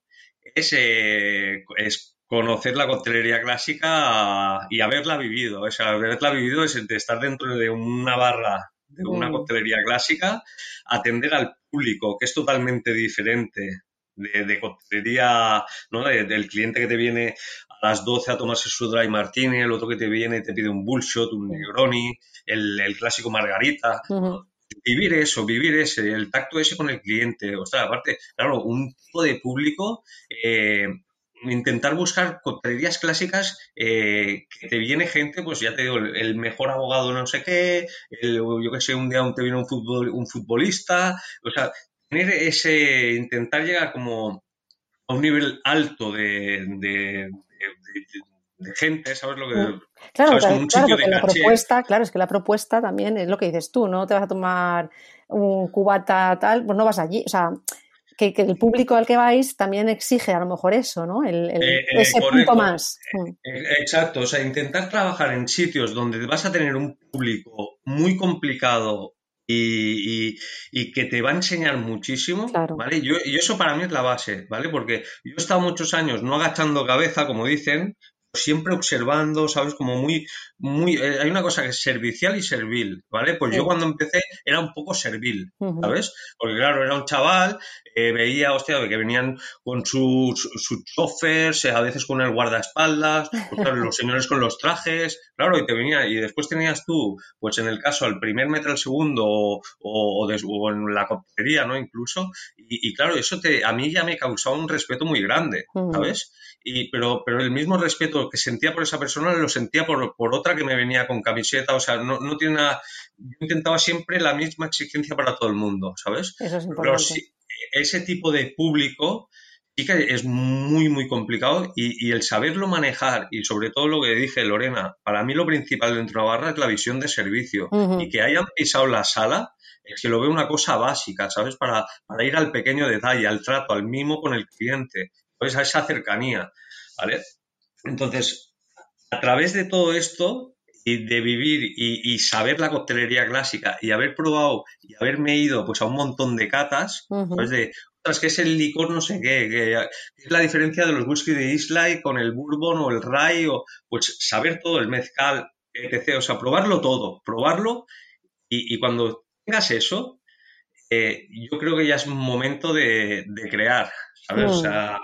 es, eh, es conocer la coctelería clásica y haberla vivido. O sea, haberla vivido es de estar dentro de una barra de una mm. coctelería clásica, atender al público, que es totalmente diferente de, de coctelería, ¿no? del cliente que te viene a las 12 a tomarse su dry martini, el otro que te viene y te pide un bullshot, un negroni, el, clásico margarita. Vivir eso, vivir ese, el tacto ese con el cliente. O sea, aparte, claro, un tipo de público eh, intentar buscar coctelerías clásicas eh, que te viene gente, pues ya te digo, el, mejor abogado no sé qué, yo que sé, un día te viene un, fútbol, un futbolista, o sea, tener ese, intentar llegar como a un nivel alto de, de, gente, ¿sabes lo que...? Mm. Claro, claro, la propuesta, claro, es que la propuesta también es lo que dices tú, no te vas a tomar un cubata tal, pues no vas allí, o sea, que, el público al que vais también exige a lo mejor eso, ¿no? El, eh, eh, ese punto más. Mm. Eh, exacto, o sea, intentar trabajar en sitios donde vas a tener un público muy complicado y, que te va a enseñar muchísimo, ¿vale? Yo, y eso para mí es la base, ¿vale? Porque yo he estado muchos años no agachando cabeza, como dicen, siempre observando, ¿sabes? Como muy, muy, eh, hay una cosa que es servicial y servil, ¿vale? Pues yo cuando empecé era un poco servil, ¿sabes? Porque claro, era un chaval, eh, veía, hostia, que venían con sus, sus choferes, a veces con el guardaespaldas, pues, los señores con los trajes, claro, y te venía, y después tenías tú, pues en el caso, al primer metro al segundo o, o, en la coctelería, ¿no? Incluso, y, y, claro, eso te, a mí ya me causaba un respeto muy grande, ¿sabes? Y, pero, pero el mismo respeto que sentía por esa persona lo sentía por, por otra que me venía con camiseta, o sea, no, no tiene nada, yo intentaba siempre la misma exigencia para todo el mundo, ¿sabes? Eso es Pero ese tipo de público sí que es muy, muy complicado y, y, el saberlo manejar y sobre todo lo que dije Lorena, para mí lo principal dentro de Navarra es la visión de servicio y que hayan pisado la sala es que lo veo una cosa básica, ¿sabes? Para, para ir al pequeño detalle, al trato, al mimo con el cliente a esa cercanía, ¿vale? Entonces, a través de todo esto y de vivir y, saber la coctelería clásica y haber probado y haberme ido pues a un montón de catas, pues de otras que es el licor no sé qué, que, es la diferencia de los whisky de Isla con el bourbon o el rye, o pues saber todo, el mezcal, etc. O sea, probarlo todo, probarlo y, y cuando tengas eso, eh, yo creo que ya es un momento de, crear, ¿sabes? O mm. sea,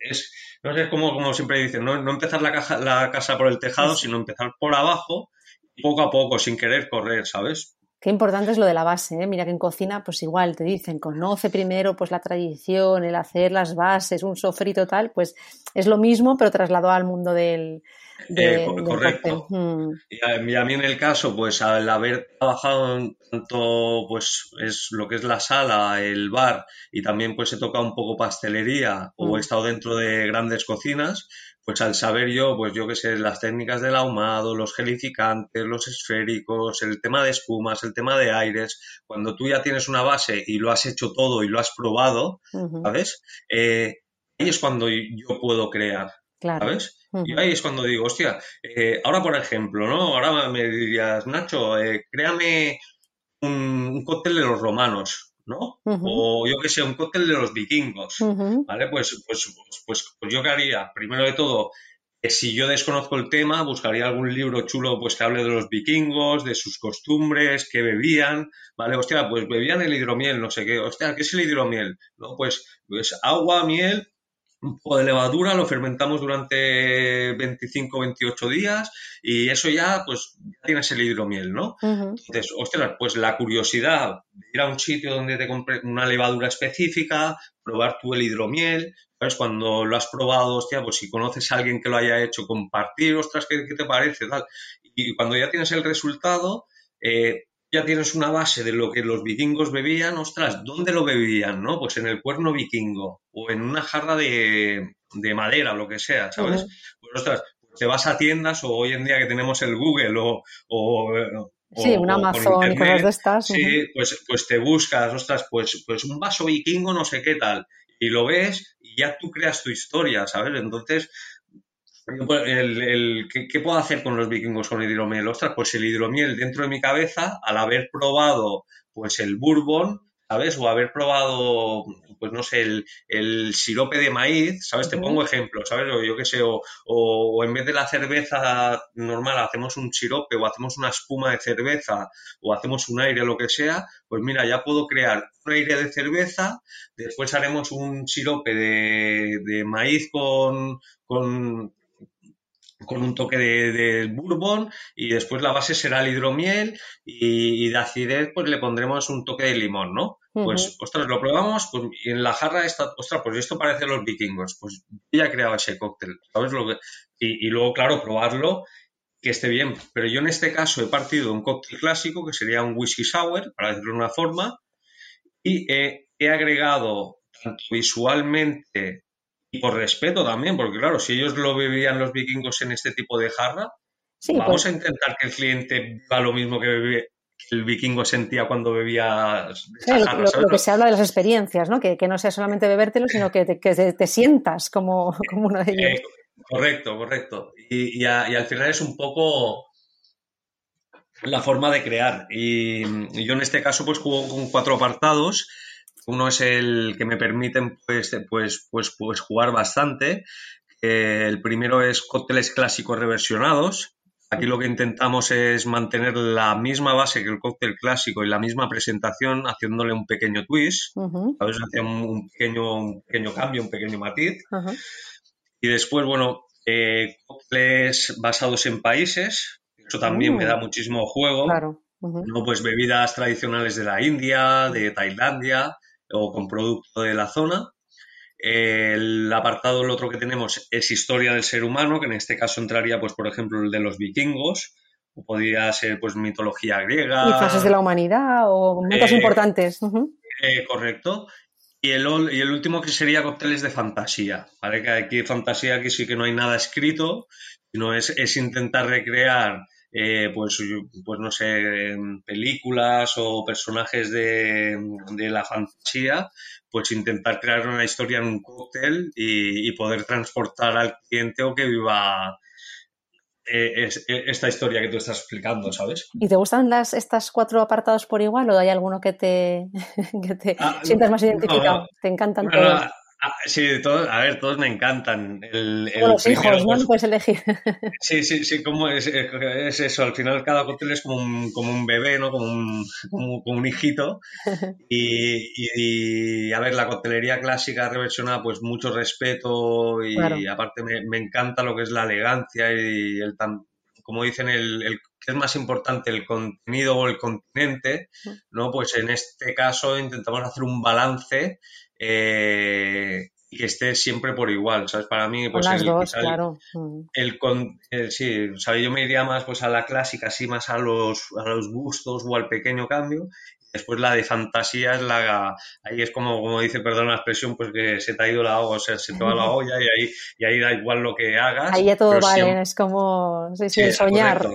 es, no sé, como, como siempre dicen, no, empezar la, caja, la casa por el tejado, sino empezar por abajo, poco a poco, sin querer correr, ¿sabes? Qué importante es lo de la base, ¿eh? Mira que en cocina, pues igual te dicen, conoce primero pues la tradición, el hacer las bases, un sofrito tal, pues es lo mismo, pero trasladado al mundo del, eh, correcto. Hmm. Y, a, mí en el caso, pues al haber trabajado en tanto, pues es lo que es la sala, el bar y también pues he tocado un poco pastelería o he hmm. estado dentro de grandes cocinas, pues al saber yo, pues yo qué sé, las técnicas del ahumado, los gelificantes, los esféricos, el tema de espumas, el tema de aires, cuando tú ya tienes una base y lo has hecho todo y lo has probado, ¿sabes? Eh, ahí es cuando yo puedo crear, ¿sabes? Y ahí es cuando digo, hostia, eh, ahora por ejemplo, ¿no? Ahora me dirías, Nacho, eh, créame un, cóctel de los romanos, ¿no? O yo que sé, un cóctel de los vikingos, ¿vale? Pues, pues, pues, pues, pues yo qué haría, primero de todo, que si yo desconozco el tema, buscaría algún libro chulo pues que hable de los vikingos, de sus costumbres, qué bebían, ¿vale? Hostia, pues bebían el hidromiel, no sé qué, hostia, ¿qué es el hidromiel? No, pues, pues agua, miel, un poco de levadura, lo fermentamos durante 25 28 días y eso ya, pues, ya tienes el hidromiel, ¿no? Entonces, ostras, pues la curiosidad de ir a un sitio donde te compre una levadura específica, probar tú el hidromiel, ¿sabes? Cuando lo has probado, hostia, pues si conoces a alguien que lo haya hecho, compartir, ostras, ¿qué, te parece? Tal. Y cuando ya tienes el resultado, eh, ya tienes una base de lo que los vikingos bebían, ostras, ¿dónde lo bebían? ¿No? Pues en el cuerno vikingo o en una jarra de, madera o lo que sea, ¿sabes? Pues ostras, te vas a tiendas o hoy en día que tenemos el Google o, o Sí, un Amazon y cosas de estas. Sí, pues, pues te buscas, ostras, pues, pues un vaso vikingo no sé qué tal, y lo ves y ya tú creas tu historia, ¿sabes? Entonces, el, ¿qué, puedo hacer con los vikingos con el hidromiel? Ostras, pues el hidromiel dentro de mi cabeza, al haber probado pues el bourbon, ¿sabes? O haber probado, pues no sé, el, sirope de maíz, ¿sabes? Te pongo ejemplos, ¿sabes? O yo qué sé, o, en vez de la cerveza normal hacemos un sirope o hacemos una espuma de cerveza o hacemos un aire, lo que sea, pues mira, ya puedo crear un aire de cerveza, después haremos un sirope de, de maíz con, con con un toque de, bourbon y después la base será el hidromiel y, de acidez pues le pondremos un toque de limón, ¿no? Pues, ostras, lo probamos pues, y en la jarra está, ostras, pues esto parece los vikingos, pues ya he creado ese cóctel, ¿sabes? Lo que, y, luego, claro, probarlo que esté bien. Pero yo en este caso he partido un cóctel clásico que sería un whisky sour, para decirlo de una forma, y he agregado tanto visualmente y por respeto también, porque claro, si ellos lo bebían los vikingos en este tipo de jarra, vamos pues a intentar que el cliente viva lo mismo que el vikingo sentía cuando bebía jarra, lo, que se habla de las experiencias, ¿no? Que, no sea solamente bebértelo, sino que te, que te sientas como, como, uno de ellos. Eh, correcto, correcto. Y, al final es un poco la forma de crear. Y, y, yo en este caso pues juego con cuatro apartados uno es el que me permiten pues, pues, pues, pues jugar bastante. el primero es cócteles clásicos reversionados. Aquí lo que intentamos es mantener la misma base que el cóctel clásico y la misma presentación, haciéndole un pequeño twist, a veces un, pequeño, pequeño cambio, un pequeño matiz. Y después, bueno, eh, cócteles basados en países, eso también me da mm. muchísimo juego. Claro. ¿no? Pues bebidas tradicionales de la India, de Tailandia, o con producto de la zona. El apartado, el otro que tenemos es historia del ser humano, que en este caso entraría, pues, por ejemplo, el de los vikingos, o podría ser, pues, mitología griega. Y fases de la humanidad, o momentos eh, importantes. Eh, correcto. Y el, y el, último que sería cócteles de fantasía, ¿vale? Que aquí fantasía aquí sí que no hay nada escrito, sino es, es intentar recrear eh, pues, pues no sé, películas o personajes de, la fantasía, pues intentar crear una historia en un cóctel y, poder transportar al cliente o que viva eh, e, esta historia que tú estás explicando, ¿sabes? ¿Y te gustan las, estas cuatro apartados por igual o hay alguno que te, que te ah, sientas más identificado? ¿Te encantan todos? Ah, sí, todos, a ver, todos me encantan. El, los hijos, ¿no? Pues puedes elegir. Sí, sí, sí, como es, es, eso. Al final cada cóctel es como un, como un bebé, ¿no? Como un, como, un hijito. Y, y, a ver, la coctelería clásica reversionada, pues mucho respeto y, aparte me, me, encanta lo que es la elegancia y el tan, como dicen, el, el es más importante, el contenido o el continente, ¿no? Pues en este caso intentamos hacer un balance eh, y que esté siempre por igual, ¿sabes? Para mí, pues el, claro. Mm. el, el, sí, o yo me iría más pues a la clásica, así más a los, a los gustos o al pequeño cambio, Después la de fantasía es la. Ahí es como, como dice, perdón la expresión, pues que se te ha ido la olla, o sea, se te va la olla y ahí, y ahí da igual lo que hagas. Ahí ya todo vale, es como sí, sí, soñar.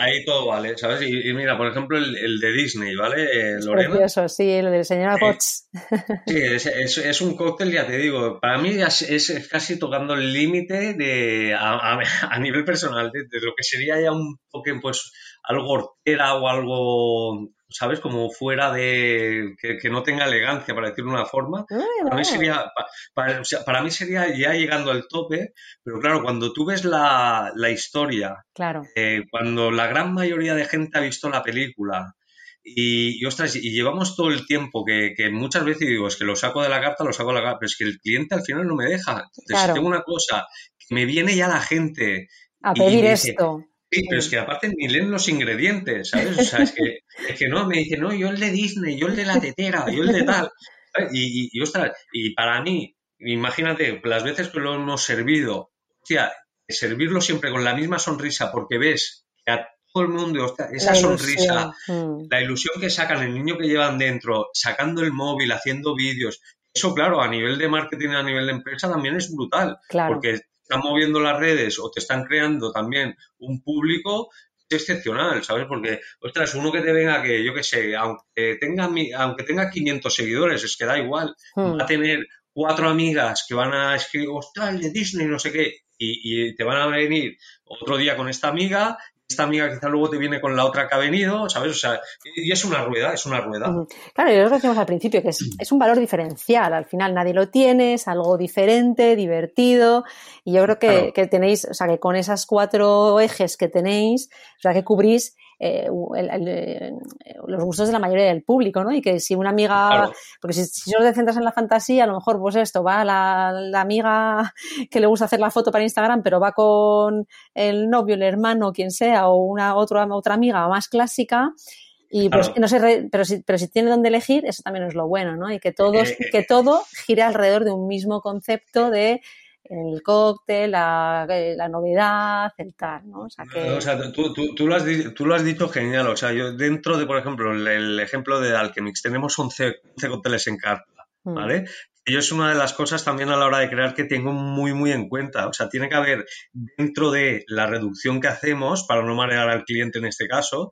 Ahí, todo vale, ¿sabes? Y, mira, por ejemplo, el, el de Disney, ¿vale? Eh, es precioso, sí, el del señor Potts. sí, es, es, es, un cóctel, ya te digo, para mí es, es casi tocando el límite de a, a, nivel personal, de, lo que sería ya un toque, pues, algo hortera o algo ¿sabes? Como fuera de. que, no tenga elegancia, para decirlo de una forma. para, mí sería, para, mí sería ya llegando al tope, pero claro, cuando tú ves la, historia, claro. Eh, cuando la gran mayoría de gente ha visto la película. Y, ostras, y llevamos todo el tiempo que, muchas veces digo, es que lo saco de la carta, lo saco de la carta, pero es que el cliente al final no me deja. Entonces, tengo una cosa, me viene ya la gente. A pedir esto. Sí, pero es que aparte ni leen los ingredientes, ¿sabes? O sea, es que, es que no, me dice, no, yo el de Disney, yo el de la tetera, yo el de tal. Y, y, ostras, y para mí, imagínate, las veces que lo hemos servido, hostia, servirlo siempre con la misma sonrisa porque ves que a todo el mundo, esa sonrisa, mm. la ilusión que sacan, el niño que llevan dentro, sacando el móvil, haciendo vídeos, eso claro, a nivel de marketing, a nivel de empresa también es brutal. Claro. Porque están moviendo las redes o te están creando también un público excepcional, ¿sabes? Porque, ostras, uno que te venga que, yo qué sé, aunque tenga, aunque tenga 500 seguidores, es que da igual, hmm. va a tener cuatro amigas que van a escribir, ostras, de Disney, no sé qué, y, y, te van a venir otro día con esta amiga esta amiga quizá luego te viene con la otra que ha venido, ¿sabes? O sea, y es una rueda, es una rueda. Claro, y lo que decíamos al principio, que es, es, un valor diferencial, al final nadie lo tiene, es algo diferente, divertido, y yo creo que, que tenéis, o sea, que con esas cuatro ejes que tenéis, o sea, que cubrís eh, eh, los gustos de la mayoría del público, ¿no? Y que si una amiga, porque si, solo te centras en la fantasía, a lo mejor, pues esto, va la, la, amiga que le gusta hacer la foto para Instagram, pero va con el novio, el hermano, quien sea, o una otra, otra amiga más clásica, y pues no sé, pero si, pero si tiene donde elegir, eso también es lo bueno, ¿no? Y que todos, eh, que todo gire alrededor de un mismo concepto de el cóctel, la, la, novedad, el tal, ¿no? O sea, que... o sea tú, tú, tú, lo has, tú, lo has, dicho genial. O sea, yo dentro de, por ejemplo, el, ejemplo de Alchemix, tenemos 11, 11 cócteles en carta, mm. ¿vale? Y es una de las cosas también a la hora de crear que tengo muy, muy en cuenta. O sea, tiene que haber dentro de la reducción que hacemos, para no marear al cliente en este caso,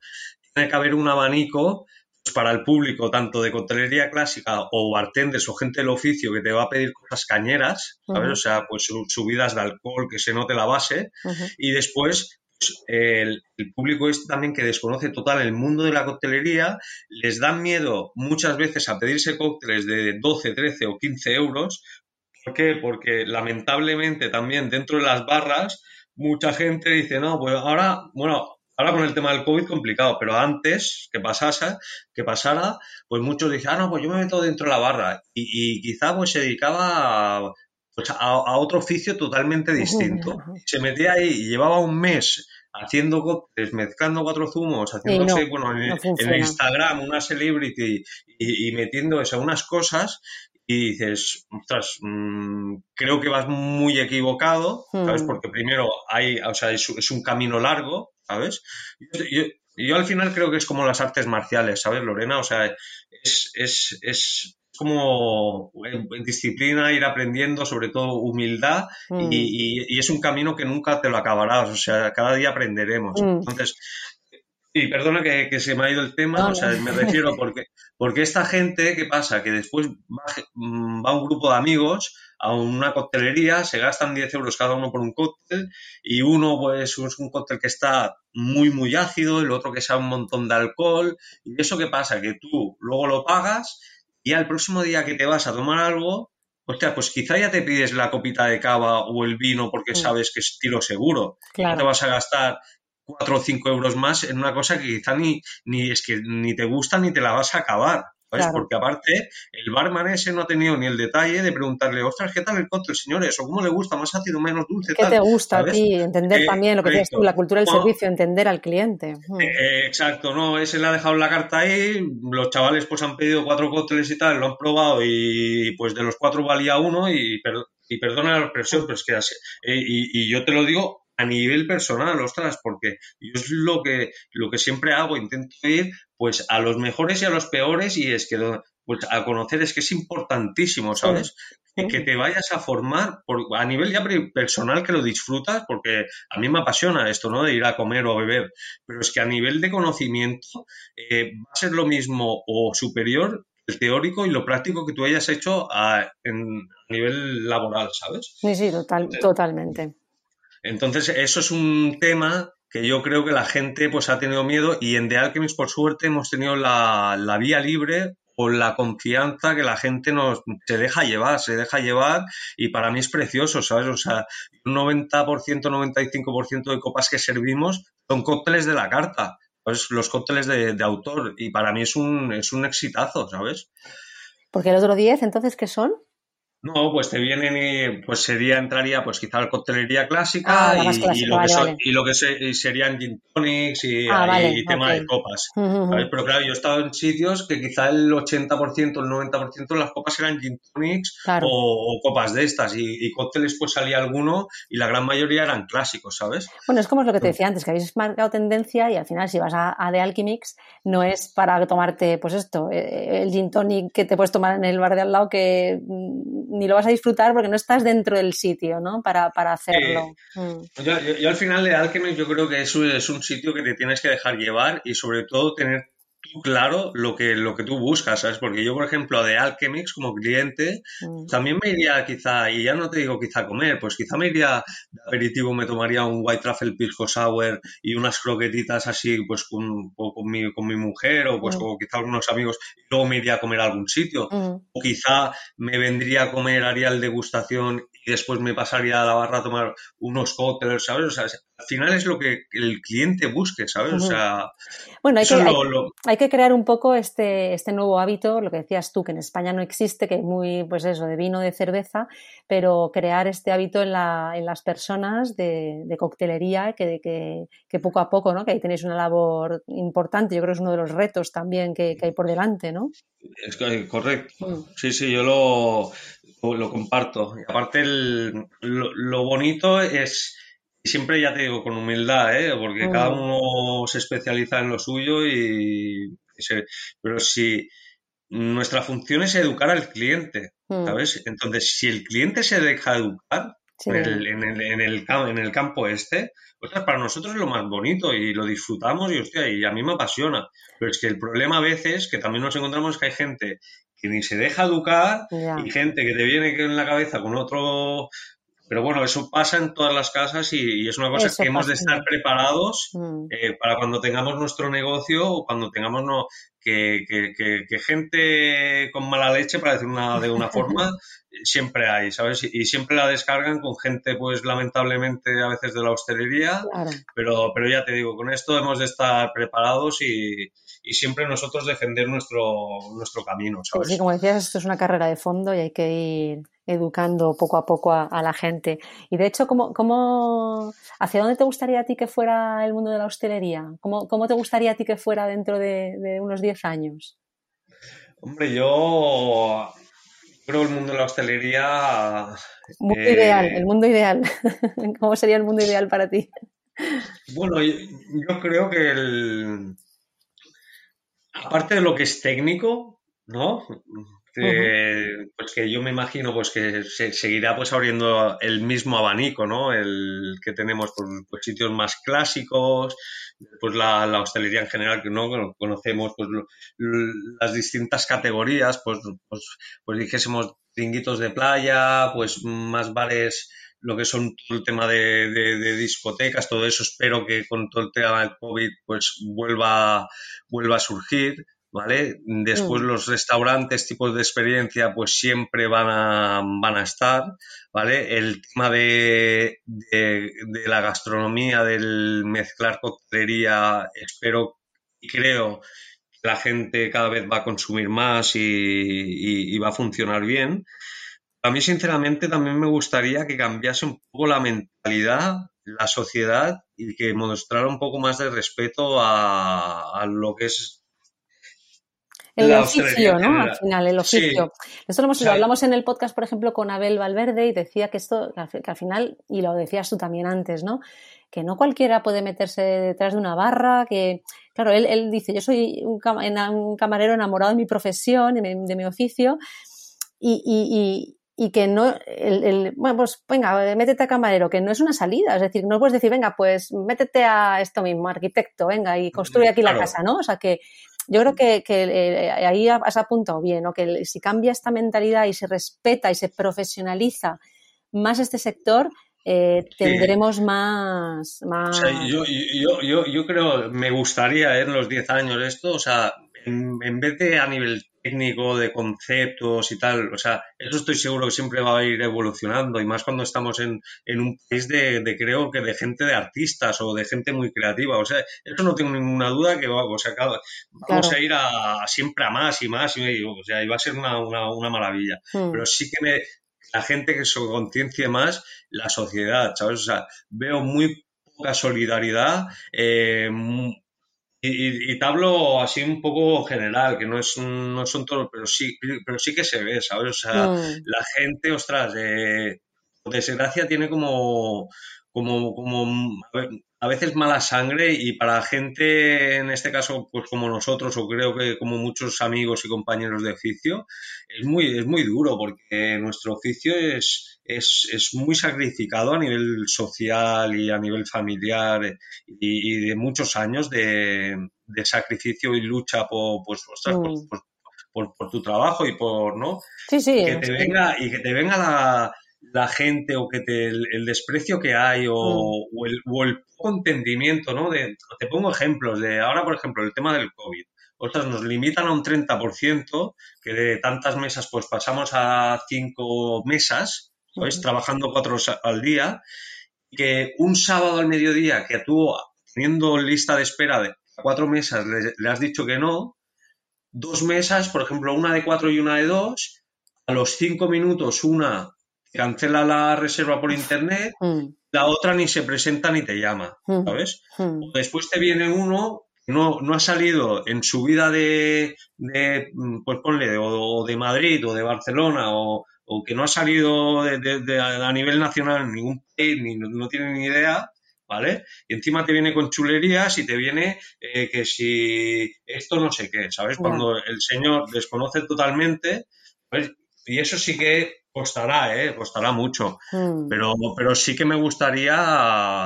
tiene que haber un abanico para el público, tanto de coctelería clásica o bartenders o gente del oficio que te va a pedir cosas cañeras, ¿sabes? O sea, pues subidas de alcohol, que se note la base. Y después, pues, el, público este también que desconoce total el mundo de la coctelería, les da miedo muchas veces a pedirse cócteles de 12, 13 o 15 euros. ¿Por qué? Porque lamentablemente también dentro de las barras mucha gente dice, no, pues ahora, bueno, Ahora con el tema del COVID complicado, pero antes que pasase, que pasara, pues muchos dicen, ah, no, pues yo me meto dentro de la barra. Y, quizá pues se dedicaba a, pues a, otro oficio totalmente distinto. Se metía ahí y llevaba un mes haciendo cócteles, mezclando cuatro zumos, haciéndose, bueno, en, Instagram una celebrity y, metiendo eso, unas cosas y dices, ostras, mm, creo que vas muy equivocado, ¿sabes? Hmm. Porque primero hay, o sea, es, un camino largo, ¿sabes? Yo, yo, al final creo que es como las artes marciales, ¿sabes, Lorena? O sea, es, es, es como en, disciplina ir aprendiendo, sobre todo humildad, hmm. y, y, es un camino que nunca te lo acabarás, o sea, cada día aprenderemos. Hmm. Entonces, y perdona que, se me ha ido el tema, o sea, me refiero porque, porque esta gente, ¿qué pasa? Que después mm, va, un grupo de amigos a una coctelería, se gastan 10 euros cada uno por un cóctel y uno pues es un cóctel que está muy muy ácido, el otro que sabe un montón de alcohol y eso qué pasa, que tú luego lo pagas y al próximo día que te vas a tomar algo hostia, pues quizá ya te pides la copita de cava o el vino porque mm. sabes que es tiro seguro. No te vas a gastar cuatro o cinco euros más en una cosa que quizá ni, ni es que ni te gusta ni te la vas a acabar. Porque aparte, el barman ese no ha tenido ni el detalle de preguntarle, ostras, ¿qué tal el cóctel, señores? ¿O cómo le gusta? ¿Más ácido, menos dulce? ¿Qué te gusta a ti? Entender eh, también lo que tienes tú, la cultura del servicio, entender al cliente. Mm. Eh, eh, exacto, ¿no? Ese le ha dejado la carta ahí, los chavales pues han pedido cuatro cócteles y tal, lo han probado y pues de los cuatro valía uno y, y perdona la expresión, pero es que así, y, y yo te lo digo a nivel personal, ostras, porque yo es lo que, lo que siempre hago, intento ir pues a los mejores y a los peores y es que pues, a conocer es que es importantísimo, ¿sabes? Que te vayas a formar por, a nivel ya personal que lo disfrutas, porque a mí me apasiona esto, ¿no? De ir a comer o a beber, pero es que a nivel de conocimiento eh, va a ser lo mismo o superior el teórico y lo práctico que tú hayas hecho a, en, nivel laboral, ¿sabes? Sí, sí, total, totalmente. Entonces, eso es un tema que yo creo que la gente pues ha tenido miedo y en The Alchemist, por suerte, hemos tenido la, vía libre o la confianza que la gente nos se deja llevar, se deja llevar y para mí es precioso, ¿sabes? O sea, un 90%, 95% de copas que servimos son cócteles de la carta, pues los cócteles de, de autor y para mí es un, es un exitazo, ¿sabes? Porque el otro 10, entonces, ¿qué son? No, pues te vienen y pues sería, entraría pues quizá la coctelería clásica ah, y, lo que y, lo que serían gin tonics y, ah, tema de copas. Pero claro, yo he estado en sitios que quizá el 80%, el 90% de las copas eran gin tonics o, copas de estas y, cócteles pues salía alguno y la gran mayoría eran clásicos, ¿sabes? Bueno, es como lo que te decía antes, que habéis marcado tendencia y al final si vas a, a The Alchemix no es para tomarte pues esto, eh, el gin tonic que te puedes tomar en el bar de al lado que mm, ni lo vas a disfrutar porque no estás dentro del sitio, ¿no? Para, hacerlo. Mm. Yo, al final de Alchemy yo creo que eso es un sitio que te tienes que dejar llevar y sobre todo tener claro lo que, lo que tú buscas, ¿sabes? Porque yo, por ejemplo, de Alchemix como cliente, mm. también me iría quizá, y ya no te digo quizá comer, pues quizá me iría de aperitivo, me tomaría un White Truffle Pisco Sour y unas croquetitas así, pues con, con, mi, con mi mujer o pues mm. con quizá algunos amigos, y luego me iría a comer a algún sitio. Mm. O quizá me vendría a comer, haría el degustación y después me pasaría a la barra a tomar unos cócteles, ¿sabes? O sea, al final es lo que el cliente busque, ¿sabes? O sea, bueno, hay que, hay, que, crear un poco este, este nuevo hábito, lo que decías tú, que en España no existe, que es muy, pues eso, de vino, de cerveza, pero crear este hábito en, la, en las personas de, de coctelería, que, que, que, poco a poco, ¿no? Que ahí tenéis una labor importante, yo creo que es uno de los retos también que, hay por delante, ¿no? Es correcto. Mm. Sí, sí, yo lo, lo, comparto. Y aparte, el, lo, bonito es, siempre ya te digo, con humildad, ¿eh? porque cada mm. uno se especializa en lo suyo y, pero si nuestra función es educar al cliente, mm. ¿sabes? Entonces, si el cliente se deja educar en, el, en, el, en, el, en el campo este, pues para nosotros es lo más bonito y lo disfrutamos y, hostia, y a mí me apasiona. Pero es que el problema a veces que también nos encontramos que hay gente que ni se deja educar y gente que te viene en la cabeza con otro... Pero bueno, eso pasa en todas las casas y, es una cosa que hemos de estar preparados mm. eh, para cuando tengamos nuestro negocio o cuando tengamos no, que, que, gente con mala leche, para decir una, de una forma, siempre hay, ¿sabes? Y, siempre la descargan con gente, pues lamentablemente a veces de la hostelería, pero, pero ya te digo, con esto hemos de estar preparados y, y siempre nosotros defender nuestro, nuestro camino, ¿sabes? Sí, como decías, esto es una carrera de fondo y hay que ir educando poco a poco a, la gente. Y de hecho, ¿cómo, ¿cómo, hacia dónde te gustaría a ti que fuera el mundo de la hostelería? ¿Cómo, cómo te gustaría a ti que fuera dentro de, de unos 10 años? Hombre, yo creo el mundo de la hostelería... Mundo eh, ideal, el mundo ideal. ¿Cómo sería el mundo ideal para ti? Bueno, yo, creo que el... Aparte de lo que es técnico, ¿no? Pues que yo me imagino pues que se seguirá pues abriendo el mismo abanico, ¿no? El que tenemos por pues, sitios más clásicos, pues la, la, hostelería en general que no conocemos, pues las distintas categorías, pues, pues, pues dijésemos tringuitos de playa, pues más bares, lo que son todo el tema de, de, discotecas, todo eso espero que con todo el tema del COVID pues vuelva, vuelva a surgir ¿vale? Después mm. los restaurantes, tipos de experiencia, pues siempre van a, van a estar, ¿vale? El tema de, de, la gastronomía, del mezclar coctelería, espero y creo que la gente cada vez va a consumir más y, va a funcionar bien. A mí, sinceramente, también me gustaría que cambiase un poco la mentalidad, la sociedad y que mostrara un poco más de respeto a, a lo que es el oficio, ¿no? Al final, el oficio. Nosotros lo hablamos en el podcast, por ejemplo, con Abel Valverde y decía que esto, que al final, y lo decías tú también antes, ¿no? Que no cualquiera puede meterse detrás de una barra, que, claro, él, él dice, yo soy un, camarero enamorado de mi profesión, de mi, de mi oficio, y, y, y que no, el, el, bueno, pues venga, métete a camarero, que no es una salida, es decir, no puedes decir, venga, pues métete a esto mismo, arquitecto, venga, y construye aquí la casa, ¿no? O sea, que yo creo que, eh, ahí has apuntado bien, ¿no? que si cambia esta mentalidad y se respeta y se profesionaliza más este sector, eh, tendremos más... más... yo, yo, yo, yo, creo, me gustaría en los 10 años esto, o sea, en, vez de a nivel técnico, de conceptos y tal, o sea, eso estoy seguro que siempre va a ir evolucionando y más cuando estamos en, un país de, creo que de gente de artistas o de gente muy creativa, o sea, eso no tengo ninguna duda que va, o sea, vamos a ir a, siempre a más y más y, o sea, y va a ser una, una, maravilla. Hmm. Pero sí que me, la gente que se conciencie más, la sociedad, ¿sabes? O sea, veo muy poca solidaridad, eh, y, te hablo así un poco general, que no es no son todos, pero sí, pero sí que se ve, ¿sabes? O sea, mm. la gente, ostras, de desgracia tiene como, como, como a veces mala sangre y para gente, en este caso, pues como nosotros, o creo que como muchos amigos y compañeros de oficio, es muy, es muy duro porque nuestro oficio es, es, muy sacrificado a nivel social y a nivel familiar y, de muchos años de, sacrificio y lucha por, pues, mm. por, tu trabajo y por, ¿no? Sí, sí. Que te venga, y que te venga la, la gente o que te, el, desprecio que hay o, mm. o, el, o el entendimiento, ¿no? De, te pongo ejemplos de ahora, por ejemplo, el tema del COVID. Otras nos limitan a un 30%, que de tantas mesas pues pasamos a cinco mesas, ¿sabes? Trabajando cuatro al día, que un sábado al mediodía que tú, teniendo lista de espera de cuatro mesas, le, le has dicho que no, dos mesas, por ejemplo, una de cuatro y una de dos, a los cinco minutos una cancela la reserva por internet, mm. la otra ni se presenta ni te llama, mm. ¿sabes? Mm. Después te viene uno no, no ha salido en su vida de, de pues ponle, o, de Madrid o de Barcelona o, que no ha salido de, a nivel nacional en ningún país, ni no, tiene ni idea, ¿vale? Y encima te viene con chulerías y te viene eh, que si esto no sé qué, ¿sabes? Cuando el señor desconoce totalmente, y eso sí que costará, ¿eh? Costará mucho. Hmm. Pero, pero sí que me gustaría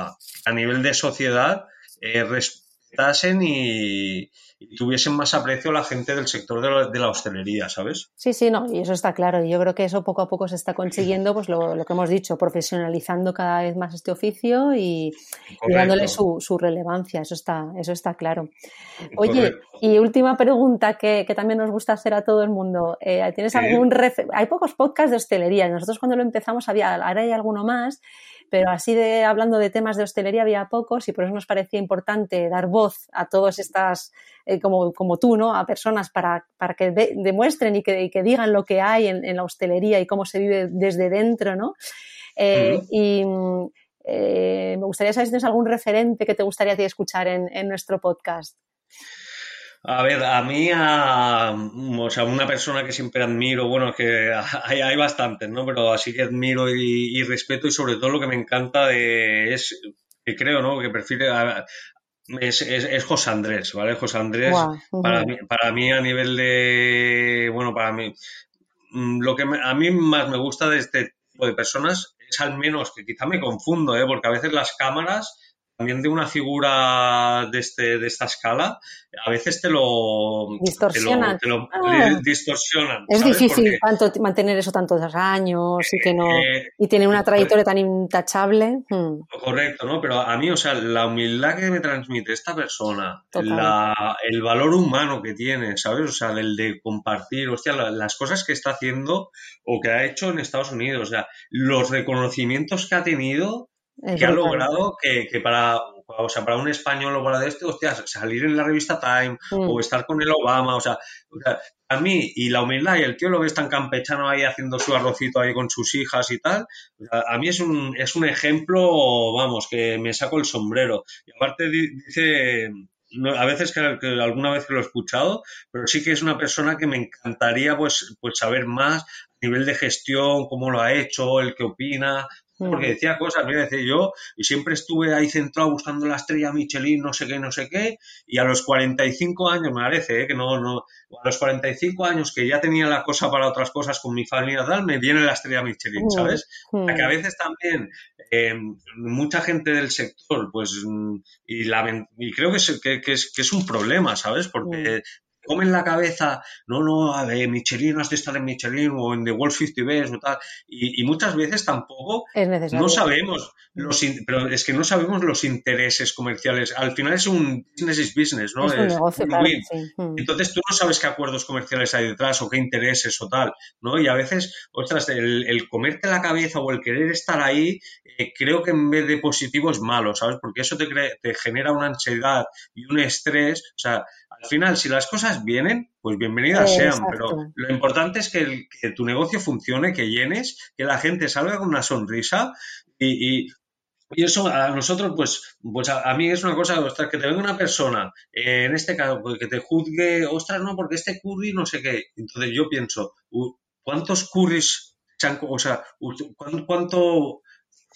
a nivel de sociedad eh, respetasen y, y tuviesen más aprecio la gente del sector de la, hostelería, ¿sabes? Sí, sí, no, y eso está claro. Y yo creo que eso poco a poco se está consiguiendo, pues lo, que hemos dicho, profesionalizando cada vez más este oficio y, dándole su, relevancia. Eso está, eso está claro. Oye, y última pregunta que, también nos gusta hacer a todo el mundo. Eh, ¿Tienes algún Hay pocos podcasts de hostelería. Nosotros cuando lo empezamos había, ahora hay alguno más pero así de hablando de temas de hostelería había pocos y por eso nos parecía importante dar voz a todas estas, eh, como, como tú, ¿no? A personas para, para que demuestren y que, que, digan lo que hay en, la hostelería y cómo se vive desde dentro, ¿no? Eh, y eh, me gustaría saber si tienes algún referente que te gustaría escuchar en, en nuestro podcast. A ver, a mí, a, o sea, una persona que siempre admiro, bueno, que hay, hay bastantes, ¿no? Pero así que admiro y, respeto y sobre todo lo que me encanta de, es, que creo, ¿no? Que prefiere, es, es, José Andrés, ¿vale? José Andrés, para, mí, para mí a nivel de, bueno, para mí, mm, lo que a mí más me gusta de este tipo de personas es al menos que quizá me confundo, ¿eh? Porque a veces las cámaras también de una figura de, este, de esta escala, a veces te lo distorsionan. Te lo, ah. distorsionan es difícil mantener eso tantos años y que no eh, y tiene una trayectoria tan intachable. Hmm. Correcto, ¿no? Pero a mí, o sea, la humildad que me transmite esta persona, la, el valor humano que tiene, ¿sabes? O sea, del de compartir, hostia, las cosas que está haciendo o que ha hecho en Estados Unidos, o sea, los reconocimientos que ha tenido, que ha logrado que, que para o sea, para un español o para de este, salir en la revista Time o mm. estar con el Obama, o sea, a mí, y la humildad, y el tío lo ves tan campechano ahí haciendo su arrocito ahí con sus hijas y tal, a mí es un, es un ejemplo, vamos, que me saco el sombrero. Y aparte dice, a veces que, alguna vez que lo he escuchado, pero sí que es una persona que me encantaría pues, pues saber más a nivel de gestión, cómo lo ha hecho, el que opina, porque mm. decía cosas, mira, decía yo, y siempre estuve ahí centrado buscando la estrella Michelin, no sé qué, no sé qué, y a los 45 años, me parece, ¿eh? que no, no, a los 45 años que ya tenía la cosa para otras cosas con mi familia tal, me viene la estrella Michelin, mm, ¿sabes? Mm. Que a veces también eh, mucha gente del sector, pues, y, la, y creo que es, que, es, que es un problema, ¿sabes? Porque comen la cabeza, no, no, a ver, Michelin, has de estar en Michelin o en The World 50 Best o tal, y, muchas veces tampoco no sabemos, los, pero es que no sabemos los intereses comerciales. Al final es un business is business, ¿no? Es un negocio, mm. Entonces tú no sabes qué acuerdos comerciales hay detrás o qué intereses o tal, ¿no? Y a veces, ostras, el, comerte la cabeza o el querer estar ahí, eh, creo que en vez de positivo es malo, ¿sabes? Porque eso te, te genera una ansiedad y un estrés, o sea, al final, si las cosas vienen, pues bienvenidas sean, pero lo importante es que, tu negocio funcione, que llenes, que la gente salga con una sonrisa y, eso a nosotros, pues, pues a, mí es una cosa, ostras, que te venga una persona, eh, en este caso, pues, que te juzgue, ostras, no, porque este curry no sé qué. Entonces yo pienso, ¿cuántos curries, o sea, cuánto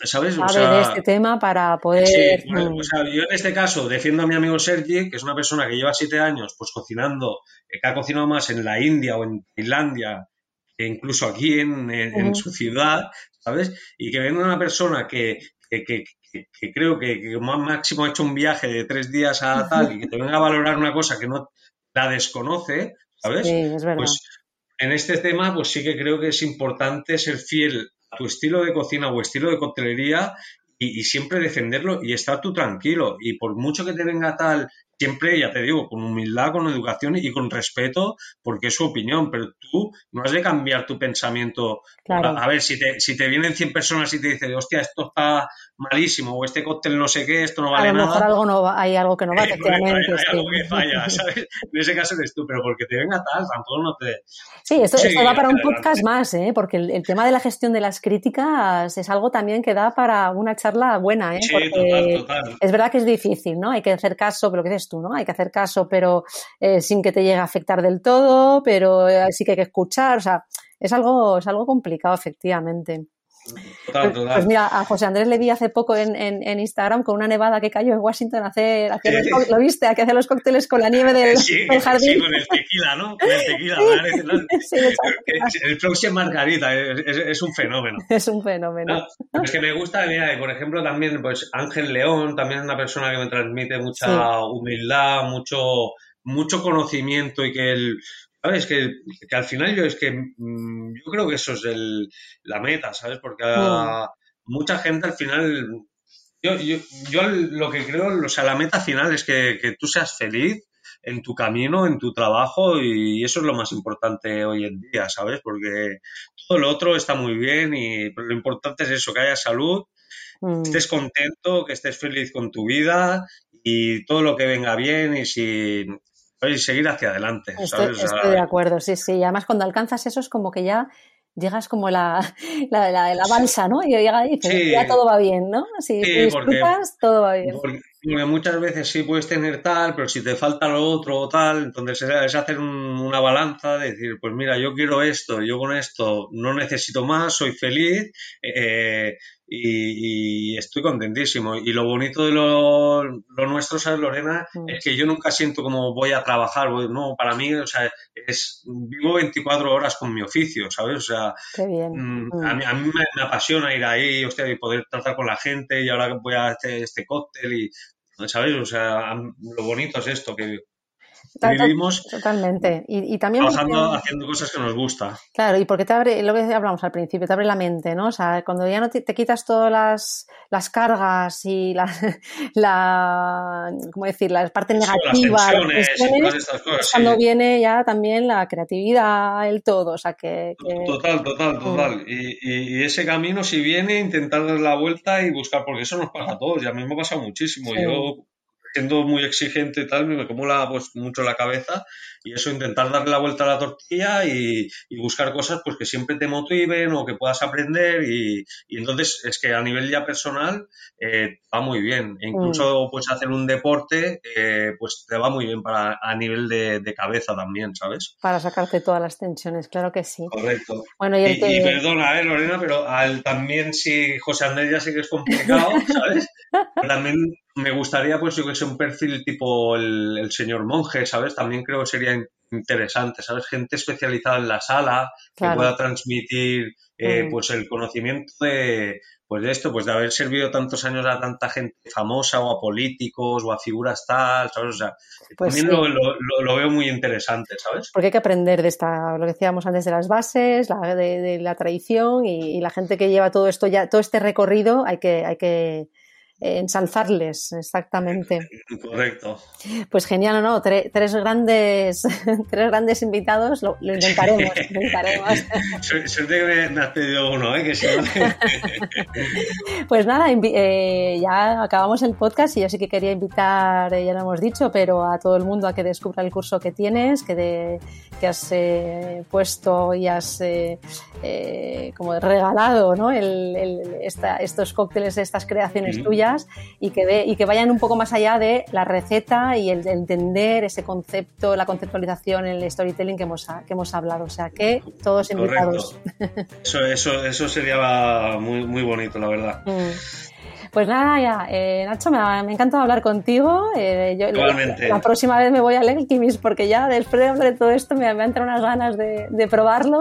¿sabes? O sea, de este tema para poder... Mm. o sea, yo en este caso defiendo a mi amigo Sergi, que es una persona que lleva siete años pues cocinando, eh, que ha cocinado más en la India o en Tailandia que incluso aquí en, su ciudad, ¿sabes? Y que venga una persona que, que, creo que, máximo ha hecho un viaje de tres días a tal y que te venga a valorar una cosa que no la desconoce, ¿sabes? Sí, es verdad. Pues en este tema, pues sí que creo que es importante ser fiel tu estilo de cocina o estilo de coctelería y, y, siempre defenderlo y estar tú tranquilo. Y por mucho que te venga tal siempre, ya te digo, con humildad, con educación y con respeto, porque es su opinión, pero tú no has de cambiar tu pensamiento. A, ver, si te, si te vienen 100 personas y te dicen, hostia, esto está malísimo, o este cóctel no sé qué, esto no vale nada. A lo mejor algo no hay algo que no va, efectivamente. hay, algo que falla, ¿sabes? En ese caso eres tú, pero porque te venga tal, tampoco no te... Sí, esto, esto da para un podcast más, ¿eh? Porque el, tema de la gestión de las críticas es algo también que da para una charla buena, ¿eh? Sí, total, total. Es verdad que es difícil, ¿no? Hay que hacer caso, pero ¿qué dices no? Hay que hacer caso, pero eh, sin que te llegue a afectar del todo, pero eh, sí que hay que escuchar, o sea, es algo, es algo complicado, efectivamente. Total, pues, total. Pues, mira, a José Andrés le vi hace poco en, en, Instagram con una nevada que cayó en Washington a hacer, ¿lo viste? A que hace los cócteles con la nieve del, jardín. Sí, con el tequila, ¿no? Con el tequila. el próximo Margarita es, un fenómeno. Es un fenómeno. es que me gusta, mira, por ejemplo, también pues Ángel León, también es una persona que me transmite mucha humildad, mucho mucho conocimiento y que el, ¿Sabes? Que, que, al final yo es que mm, yo creo que eso es el, la meta, ¿sabes? Porque mm. mucha gente al final. Yo, yo, yo, lo que creo, o sea, la meta final es que, que, tú seas feliz en tu camino, en tu trabajo, y eso es lo más importante hoy en día, ¿sabes? Porque todo lo otro está muy bien y lo importante es eso, que haya salud, mm. estés contento, que estés feliz con tu vida y todo lo que venga bien y si y seguir hacia adelante. Estoy, de acuerdo, sí, sí. Y además cuando alcanzas eso es como que ya llegas como la, la, balsa, ¿no? Y llega y ya todo va bien, ¿no? Si disfrutas, todo va bien. muchas veces sí puedes tener tal, pero si te falta lo otro o tal, entonces es, hacer una balanza, de decir, pues mira, yo quiero esto, yo con esto no necesito más, soy feliz, eh, y, estoy contentísimo. Y lo bonito de lo, nuestro, ¿sabes, Lorena? Mm. Es que yo nunca siento como voy a trabajar. No, para mí, o sea, es, vivo 24 horas con mi oficio, ¿sabes? O sea, mm, mm. A, mí, a, mí, me, apasiona ir ahí, hostia, y poder tratar con la gente y ahora voy a hacer este cóctel y, ¿sabes? O sea, lo bonito es esto, que vivimos totalmente. Y, también trabajando haciendo cosas que nos gusta. Claro y porque te abre lo que hablamos al principio te abre la mente no o sea cuando ya no te, quitas todas las, las cargas y la, la cómo decir las partes negativas las cuando viene ya también la creatividad el todo o sea que, total total mm. total. Y, ese camino si viene intentar dar la vuelta y buscar porque eso nos pasa a todos ya a mí me ha pasado muchísimo. Yo siendo muy exigente y tal, me como la, pues, mucho la cabeza y eso, intentar darle la vuelta a la tortilla y, buscar cosas pues que siempre te motiven o que puedas aprender y, entonces es que a nivel ya personal eh, va muy bien. E incluso mm. pues hacer un deporte eh, pues te va muy bien para a nivel de, cabeza también, ¿sabes? Para sacarte todas las tensiones, claro que sí. Correcto. Bueno, y, perdona, eh, Lorena, pero al, también si José Andrés ya sí que es complicado, ¿sabes? también me gustaría, pues, yo que sé, un perfil tipo el, señor monje, ¿sabes? También creo que sería interesante, ¿sabes? Gente especializada en la sala, que pueda transmitir, eh, mm. pues, el conocimiento de, pues, de esto, pues, de haber servido tantos años a tanta gente famosa o a políticos o a figuras tal, ¿sabes? O sea, pues también lo, veo muy interesante, ¿sabes? Porque hay que aprender de esta, lo que decíamos antes, de las bases, la, de, la tradición y, y, la gente que lleva todo esto ya, todo este recorrido, hay que, hay que ensalzarles, exactamente. Correcto. Pues genial, ¿no? tres grandes, tres grandes invitados, lo, intentaremos, lo intentaremos. Suerte que me has pedido uno, ¿eh? Que si pues nada, eh, ya acabamos el podcast y yo sí que quería invitar, eh, ya lo hemos dicho, pero a todo el mundo a que descubra el curso que tienes, que, de, que has eh, puesto y has como regalado, ¿no? El, estos cócteles, estas creaciones tuyas y que, y que vayan un poco más allá de la receta y el de entender ese concepto, la conceptualización, el storytelling que hemos, que hemos hablado. O sea que todos invitados. Eso, eso, eso sería muy, muy bonito, la verdad. Mm. Pues nada, ya, eh, Nacho, me ha, encantado hablar contigo. Eh, yo, La, próxima vez me voy a Kimis porque ya después de hablar de todo esto me, me entran unas ganas de, de probarlo.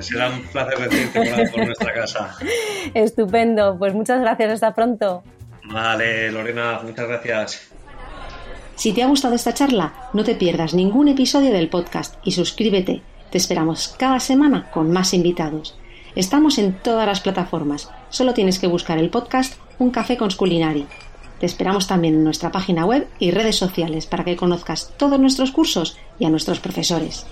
será un placer recibirte por nuestra casa. Estupendo, pues muchas gracias, hasta pronto. Vale, Lorena, muchas gracias. Si te ha gustado esta charla, no te pierdas ningún episodio del podcast y suscríbete. Te esperamos cada semana con más invitados. Estamos en todas las plataformas. Solo tienes que buscar el podcast Un café con Sculinari. Te esperamos también en nuestra página web y redes sociales para que conozcas todos nuestros cursos y a nuestros profesores.